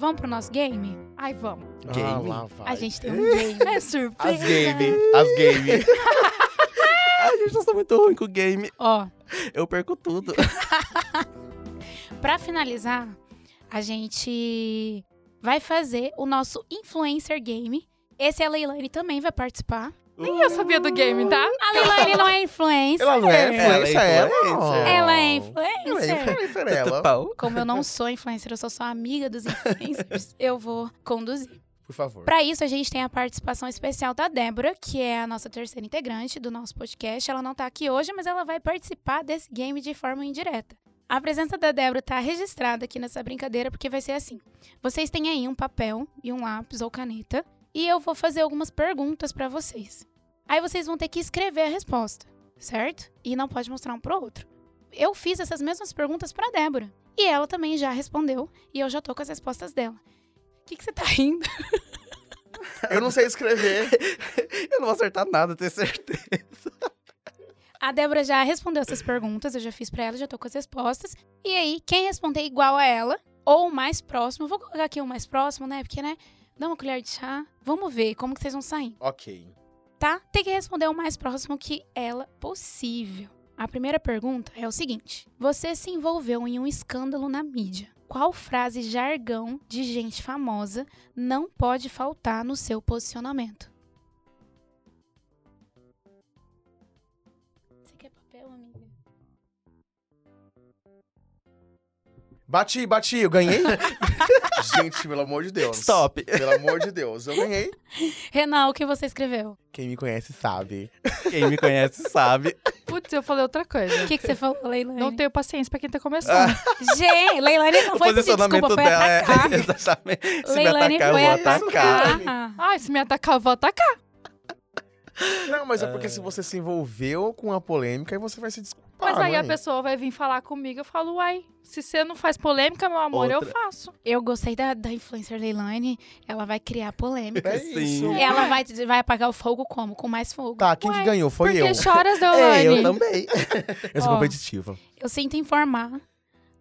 Vamos pro nosso game? Ai, vamos. Ah, Game. lá vai. A gente tem um game. É surpresa. As game. As game. gente, eu sou muito ruim com o game. Ó, Eu perco tudo. pra finalizar, a gente vai fazer o nosso influencer game. Esse a Leilani também vai participar. Nem eu sabia do game, tá? A Leilani não é influencer. Ela não é Ela é influência, ela? influencer. Ela é Ela é influencer. influencer, ela. Como eu não sou influencer, eu sou só amiga dos influencers, eu vou conduzir. Por favor. Para isso, a gente tem a participação especial da Débora, que é a nossa terceira integrante do nosso podcast. Ela não tá aqui hoje, mas ela vai participar desse game de forma indireta. A presença da Débora tá registrada aqui nessa brincadeira, porque vai ser assim. Vocês têm aí um papel e um lápis ou caneta, e eu vou fazer algumas perguntas para vocês. Aí vocês vão ter que escrever a resposta, certo? E não pode mostrar um pro outro. Eu fiz essas mesmas perguntas para Débora, e ela também já respondeu, e eu já tô com as respostas dela. O que, que você tá rindo? Eu não sei escrever. Eu não vou acertar nada, tenho certeza. A Débora já respondeu essas perguntas, eu já fiz pra ela, já tô com as respostas. E aí, quem responder igual a ela, ou o mais próximo, vou colocar aqui o mais próximo, né? Porque, né? Dá uma colher de chá. Vamos ver como que vocês vão sair, ok. Tá? Tem que responder o mais próximo que ela possível. A primeira pergunta é o seguinte: Você se envolveu em um escândalo na mídia. Qual frase jargão de gente famosa não pode faltar no seu posicionamento? Bati, bati, eu ganhei. Gente, pelo amor de Deus. Stop. Pelo amor de Deus, eu ganhei. Renan, o que você escreveu? Quem me conhece sabe. Quem me conhece sabe. Putz, eu falei outra coisa. O que, que você falou, Leilani? Não tenho paciência pra quem tá começando. Gente, Leilani não o foi pedir posicionamento desculpa, foi dela atacar. é. Exatamente. Se Leilani me atacar, foi eu vou atacar. atacar. Ai, se me atacar, eu vou atacar. Não, mas é porque se você se envolveu com a polêmica, aí você vai se desculpar. Mas aí a pessoa vai vir falar comigo, eu falo, uai, se você não faz polêmica, meu amor, eu Outra. faço. Eu gostei da, da influencer Leilani. Ela vai criar polêmica. É Sim. isso. E ela vai, vai apagar o fogo como? Com mais fogo. Tá, quem que Ué, ganhou? Foi Porque eu. choras, É, Deolane? eu também. Eu sou Ó. competitiva. Eu sinto informar,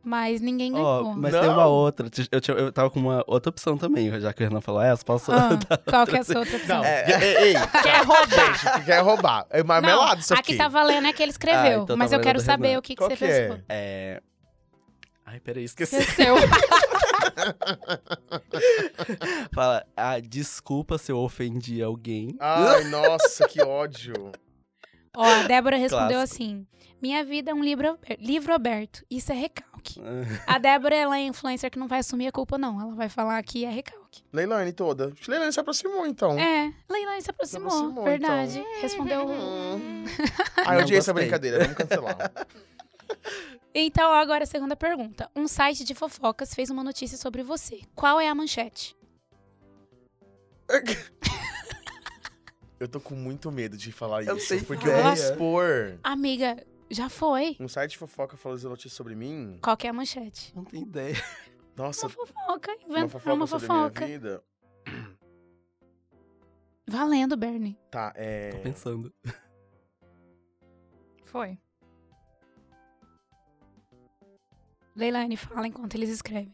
mas ninguém ganhou. mas Não. tem uma outra. Eu, tinha- eu tava com uma outra opção também, já que o Renan falou essa, posso Ah, dar qual que é a sua outra opção? Ei, ei, ei. Quer roubar. Gente, quer roubar. É marmelado Não, isso aqui. aqui tá valendo é que ele Ah, escreveu. então tá mas eu valendo quero saber Renan. o que, que você que é? pensou. É. Ai, peraí, esqueci. Esqueceu. Fala, ah, desculpa se eu ofendi alguém. Ai, nossa, que ódio. Ó, a Débora respondeu Clássico. assim: Minha vida é um livro, livro aberto. Isso é recalque. A Débora, ela é influencer que não vai assumir a culpa, não. Ela vai falar que é recalque. Leilani toda. Acho que Leilani se aproximou, então. É, Leilani se aproximou. aproximou, verdade. então. Respondeu. Hum. Ah, eu odiei essa brincadeira. Vamos cancelar. Então, agora a segunda pergunta. Um site de fofocas fez uma notícia sobre você. Qual é a manchete? Eu tô com muito medo de falar Eu isso. tenho Porque eu vou expor. Amiga, já foi. Um site de fofoca falou notícia sobre mim. Qual que é a manchete? Não tem ideia. Nossa, Uma fofoca. uma Inventa fofoca uma fofoca. minha vida. Valendo, Bernie. Tá, Tô é. pensando. Foi. Leilani, fala enquanto eles escrevem.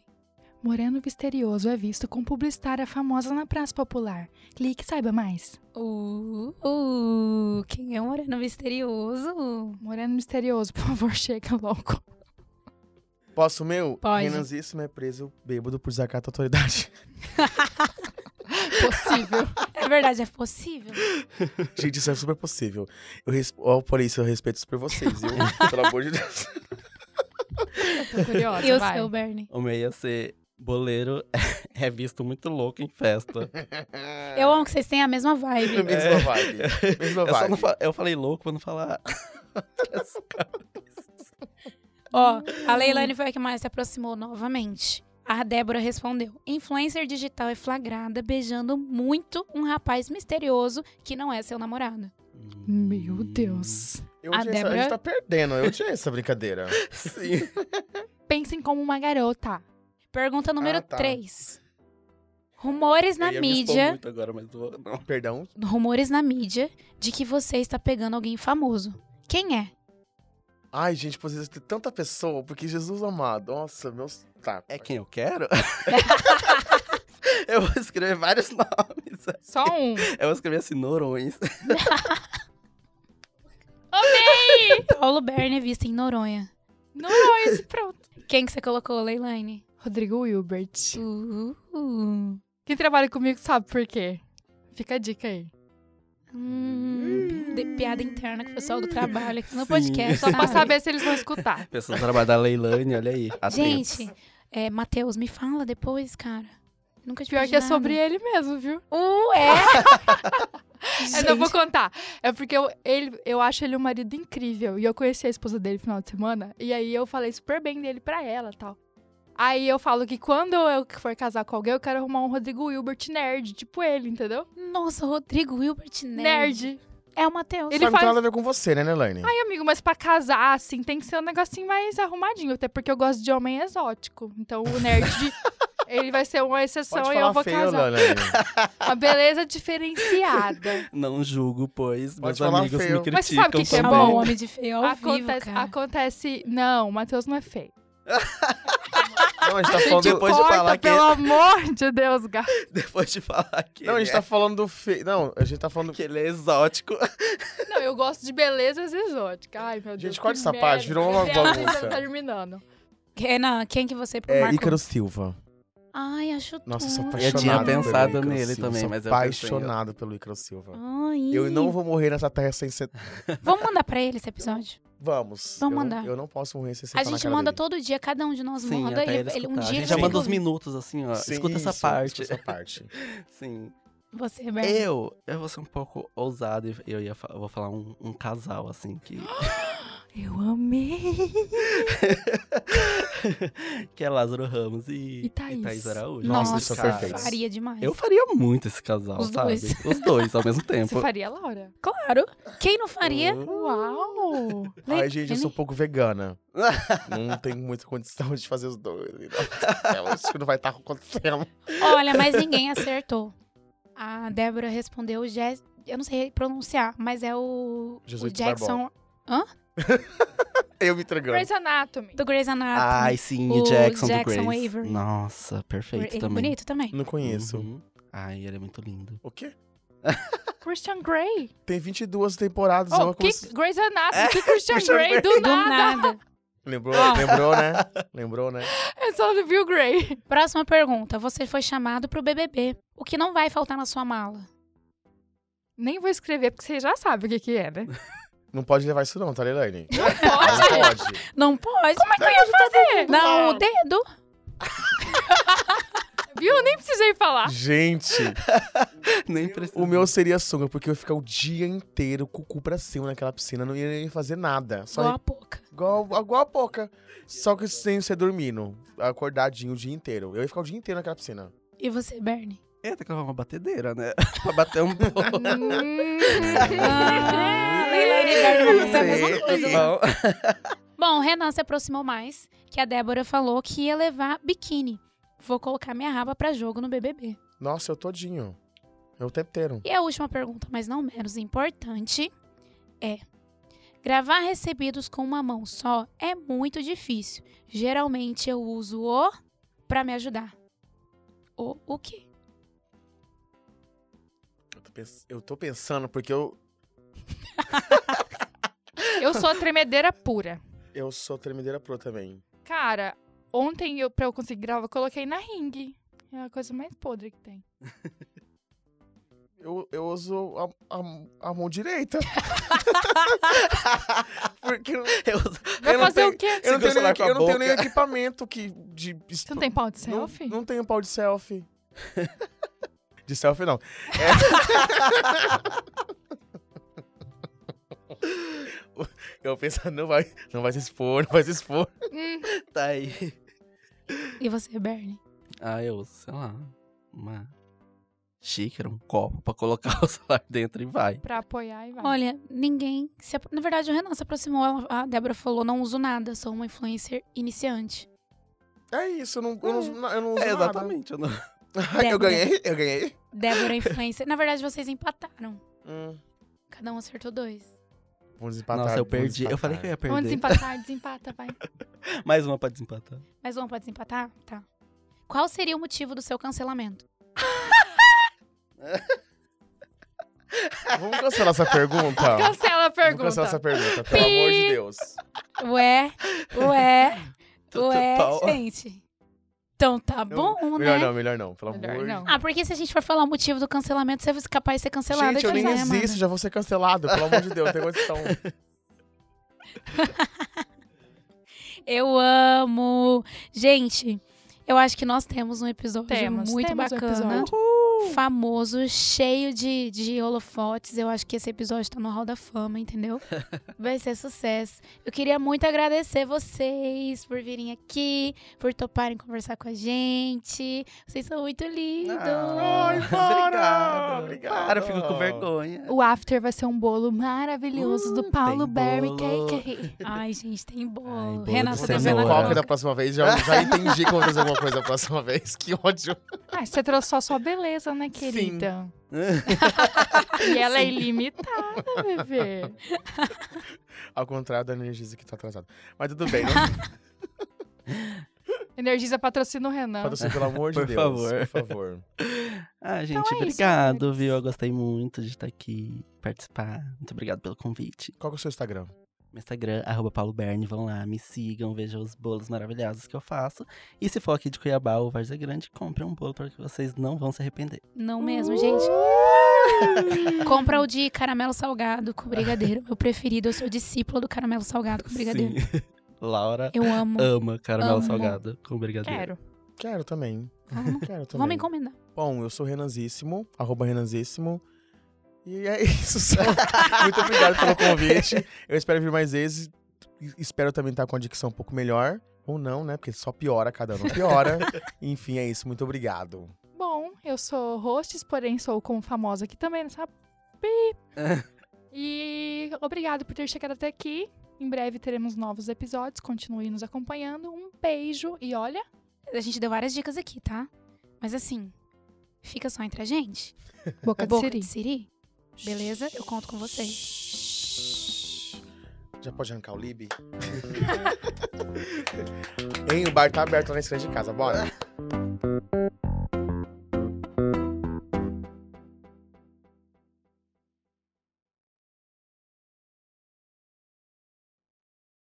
Moreno Misterioso é visto com publicitária famosa na praça popular. Clique e saiba mais. Uh, uh, quem é o moreno misterioso? Moreno Misterioso, por favor, chega logo. Posso o meu? Pode. Renanzíssimo é preso bêbado por desacato à autoridade. Possível. É verdade, é possível. Gente, isso é super possível. Eu res... Ó, polícia, eu respeito isso por vocês, viu? Pelo amor de Deus. Tô curiosa, E o vai. seu, Bernie? O meu ia ser boleiro é visto muito louco em festa. Eu amo que vocês têm a mesma vibe. Mesma vibe. Mesma Eu, vibe. fa- eu falei louco pra não falar. Ó, a Leilani foi a que mais se aproximou novamente. A Débora respondeu: Influencer digital é flagrada beijando muito um rapaz misterioso que não é seu namorado. Meu Deus. Eu A essa- Débora- A gente tá perdendo, eu odiei essa brincadeira. Sim. Pensem como uma garota. Pergunta número Ah, tá. 3. Rumores na Eu ia me expor mídia, muito agora, vou- não. Perdão. rumores na mídia de que você está pegando alguém famoso. Quem é? Ai, gente, poderia ter tanta pessoa, porque Jesus amado. Nossa, meus. Tá. É quem eu quero? eu vou escrever vários nomes. Só um. Eu vou escrever assim, Norões. Paulo Bernie é visto em Noronha. Noronha, pronto. Quem que você colocou, Leilani? Rodrigo Wilbert. Uh, Quem trabalha comigo sabe por quê. Fica a dica aí. hum, piada, piada interna com o pessoal do trabalho aqui no Sim. podcast. Só pra sabe? saber se eles vão escutar. Pessoas do trabalho da Leilani, olha aí. atentos. Gente, é, Matheus, me fala depois, cara. Nunca te Pior que é nada. sobre ele mesmo, viu? Uh, é? Eu não vou contar. É porque eu, ele, eu acho ele um marido incrível. E eu conheci a esposa dele no final de semana. E aí eu falei super bem dele pra ela e tal. Aí eu falo que quando eu for casar com alguém, eu quero arrumar um Rodrigo Wilbert nerd, tipo ele, entendeu? Nossa, Rodrigo Hilbert Nerd. Nerd. É o Matheus. Ele Só não tem nada a ver com você, né, Nelane? Ai, amigo, mas pra casar, assim, tem que ser um negocinho mais arrumadinho. Até porque eu gosto de homem exótico. Então o nerd, ele vai ser uma exceção Pode e eu vou feio, casar. Nelane. Uma beleza diferenciada. Não julgo, pois Pode meus amigos feio. me criticam Mas você sabe o que que é bom? homem de feio ao vivo, acontece, cara. acontece. Não, o Matheus não é feio. Não, a gente tá falando... Depois de Corta, falar que- pelo amor de Deus, gato. Depois de falar que, Não, a gente é, tá falando do feio. Não, a gente tá falando... que ele é exótico. Não, eu gosto de belezas exóticas. Ai, meu Deus. Gente, corta essa merda. parte, virou uma vida bagunça. tá terminando. Renan, quem que você É, marcou? Ícaro Silva. Ai, acho Nossa, eu sou tudo. Eu apaixonado tinha pelo pensado Ícaro nele Silva, também, sou mas eu pensei, apaixonado pelo Ícaro Silva. Ai. Eu não vou morrer nessa terra sem ser... Vamos mandar pra ele esse episódio? Vamos. Vamos eu, não- mandar. Eu não posso morrer sem A sentar na gente manda dele. todo dia, cada um de nós Sim, manda. até Ele, ele um dia A gente já manda uns minutos, assim, ó. Sim, Escuta essa isso, parte. escuta essa parte. Sim. Você, Bernie. Eu, eu vou ser um pouco ousado e eu, ia, eu vou falar um, um casal, assim, que... Eu amei. que é Lázaro Ramos e, E Thaís. Araújo. Nossa, Nossa, isso é perfeito. faria demais. Eu faria muito esse casal, Os sabe? dois. Os dois, ao mesmo tempo. Você faria, Laura? Claro. Quem não faria? Uau! Ai, gente, eu sou um pouco vegana. não tenho muita condição de fazer os dois. Eu acho que não vai estar acontecendo. Olha, mas ninguém acertou. A Débora respondeu Jess. Eu não sei pronunciar, mas é o, o Jackson Eu me entregando. Grey's Anatomy. do Grey's Anatomy. Ai, sim, O Jackson, Jackson do Grace. Avery. Nossa, Ele perfeito é também. bonito também. Não conheço. Uhum. Ai, ele é muito lindo. O quê? Christian Grey. Tem 22 temporadas. Oh, eu que comecei- Grey's Anatomy. Que Christian Christian Grey, Grey. do Do nada. nada. Lembrou, Ó. lembrou, né? Lembrou, né? É só do Bill Grey. Próxima pergunta. Você foi chamado pro BBB. O que não vai faltar na sua mala? Nem vou escrever, porque você já sabe o que que é, né? Não pode levar isso não, tá, Leilani? Pode? Não pode. Não pode. Como é que eu ia fazer? Não, o dedo. Viu? Nem precisei falar. Gente, Nem precisa. o meu seria sunga, porque eu ia ficar o dia inteiro com o cu pra cima naquela piscina, não ia nem fazer nada. Só Igual a pouca. Igual, igual a pouca. Só que sem você dormindo, acordadinho o dia inteiro. Eu ia ficar o dia inteiro naquela piscina. E você, Bernie? É, tem que levar uma batedeira, né? pra bater um pouco. Leilani e Bernie vão fazer a mesma coisa. não. Bom, o Renan se aproximou mais, que a Débora falou que ia levar biquíni. Vou colocar minha raba pra jogo no BBB. Nossa, eu todinho. Eu o tempo inteiro. E a última pergunta, mas não menos importante, é: gravar recebidos com uma mão só é muito difícil. Geralmente eu uso o pra me ajudar. O o quê? Eu tô, pens- eu tô pensando, porque eu, Eu sou a tremedeira pura. eu sou tremedeira pro também. Cara, ontem, eu, pra eu conseguir gravar, eu coloquei na ring. É a coisa mais podre que tem. Eu, eu uso a, a, a mão direita. porque eu, Eu, Vai Eu não fazer tenho- o quê? eu não, tenho, nem, eu não tenho nem equipamento que, de... Você não tem pau de não, selfie? não tenho pau de selfie. de selfie, não. É. Eu pensando, não vai, não vai se expor, não vai se expor. Hum, tá aí. E você, Bernie? Ah, eu uso, sei lá, uma xícara, um copo pra colocar o celular dentro e vai. pra apoiar e vai. Olha, ninguém. Se Na verdade, o Renan se aproximou. A Débora falou: não uso nada, sou uma influencer iniciante. É isso, eu não, eu não, uso na- eu não uso É, nada. exatamente. Eu não... Eu ganhei, eu ganhei. Débora influencer. Na verdade, vocês empataram. Hum, Cada um acertou dois. Vamos desempatar. Nossa, eu vamos perdi. Eu falei que eu ia Vamos perder. desempatar, desempata, vai. Mais uma pra desempatar. Mais um pra desempatar? Tá. Qual seria o motivo do seu cancelamento? Vamos cancelar essa pergunta? Cancela a Vamos pergunta. cancelar essa pergunta, pelo amor de Pi. Deus. Ué, ué, ué, gente. Então tá bom, Melhor né? não, melhor não, pelo Melhor amor não. Ah, porque se a gente for falar o motivo do cancelamento, você é capaz de ser cancelada. Gente, eu de nem Amanda. existo, já vou ser cancelado, pelo amor de Deus, não tem condição. Eu amo. Gente, eu acho que nós temos um episódio Temos, muito temos um bacana. episódio. Famoso, cheio de, de holofotes. Eu acho que esse episódio tá no Hall da Fama, entendeu? Vai ser sucesso. Eu queria muito agradecer vocês por virem aqui, por toparem conversar com a gente. Vocês são muito lindos. Ai, para! Obrigado. Obrigado. Para, eu fico com vergonha. O after vai ser um bolo maravilhoso do Paulo tem Berry. Cake. Ai, gente, tem bolo. Ai, bolo Renata, de tá Vou vendo fazer cenoura. coque da próxima vez, já, já entendi como fazer alguma coisa da próxima vez. Que ódio. Ah, você trouxe só sua beleza, né, querida? E ela é ilimitada, bebê. Ao contrário da Energisa que tá atrasada. Mas tudo bem, né? Energiza patrocina o Renan. Patrocínio, pelo amor de Por Deus. favor. Por favor. Ah, gente, é isso, obrigado, senhores. viu? Eu gostei muito de estar aqui, participar. Muito obrigado pelo convite. Qual que é o seu Instagram? Meu Instagram, arroba Paulo Berni, vão lá, me sigam, vejam os bolos maravilhosos que eu faço. E se for aqui de Cuiabá ou Várzea Grande, compre um bolo para que vocês não vão se arrepender. Não mesmo, gente. Compra o de caramelo salgado com brigadeiro. Meu preferido, eu sou discípula do caramelo salgado com brigadeiro. Sim. Laura Eu amo. ama caramelo Amo. salgado com brigadeiro. Quero. Quero também. Vamos, Quero também. vamos encomendar. Bom, eu sou Renanzíssimo, arroba Renanzíssimo. E é isso só. Muito obrigado pelo convite. Eu espero vir mais vezes. Espero também estar com a dicção um pouco melhor. Ou não, né? Porque só piora, cada ano piora. Enfim, é isso. Muito obrigado. Bom, eu sou hostes, porém sou como famosa aqui também, nessa pi. E obrigado por ter chegado até aqui. Em breve teremos novos episódios. Continue nos acompanhando. Um beijo e olha, A gente deu várias dicas aqui, tá? Mas assim, fica só entre a gente. boca de Boca siri. de Siri. Beleza? Eu conto com vocês. Já pode arrancar o Lib? hein, o bar tá aberto na esquina de casa. Bora.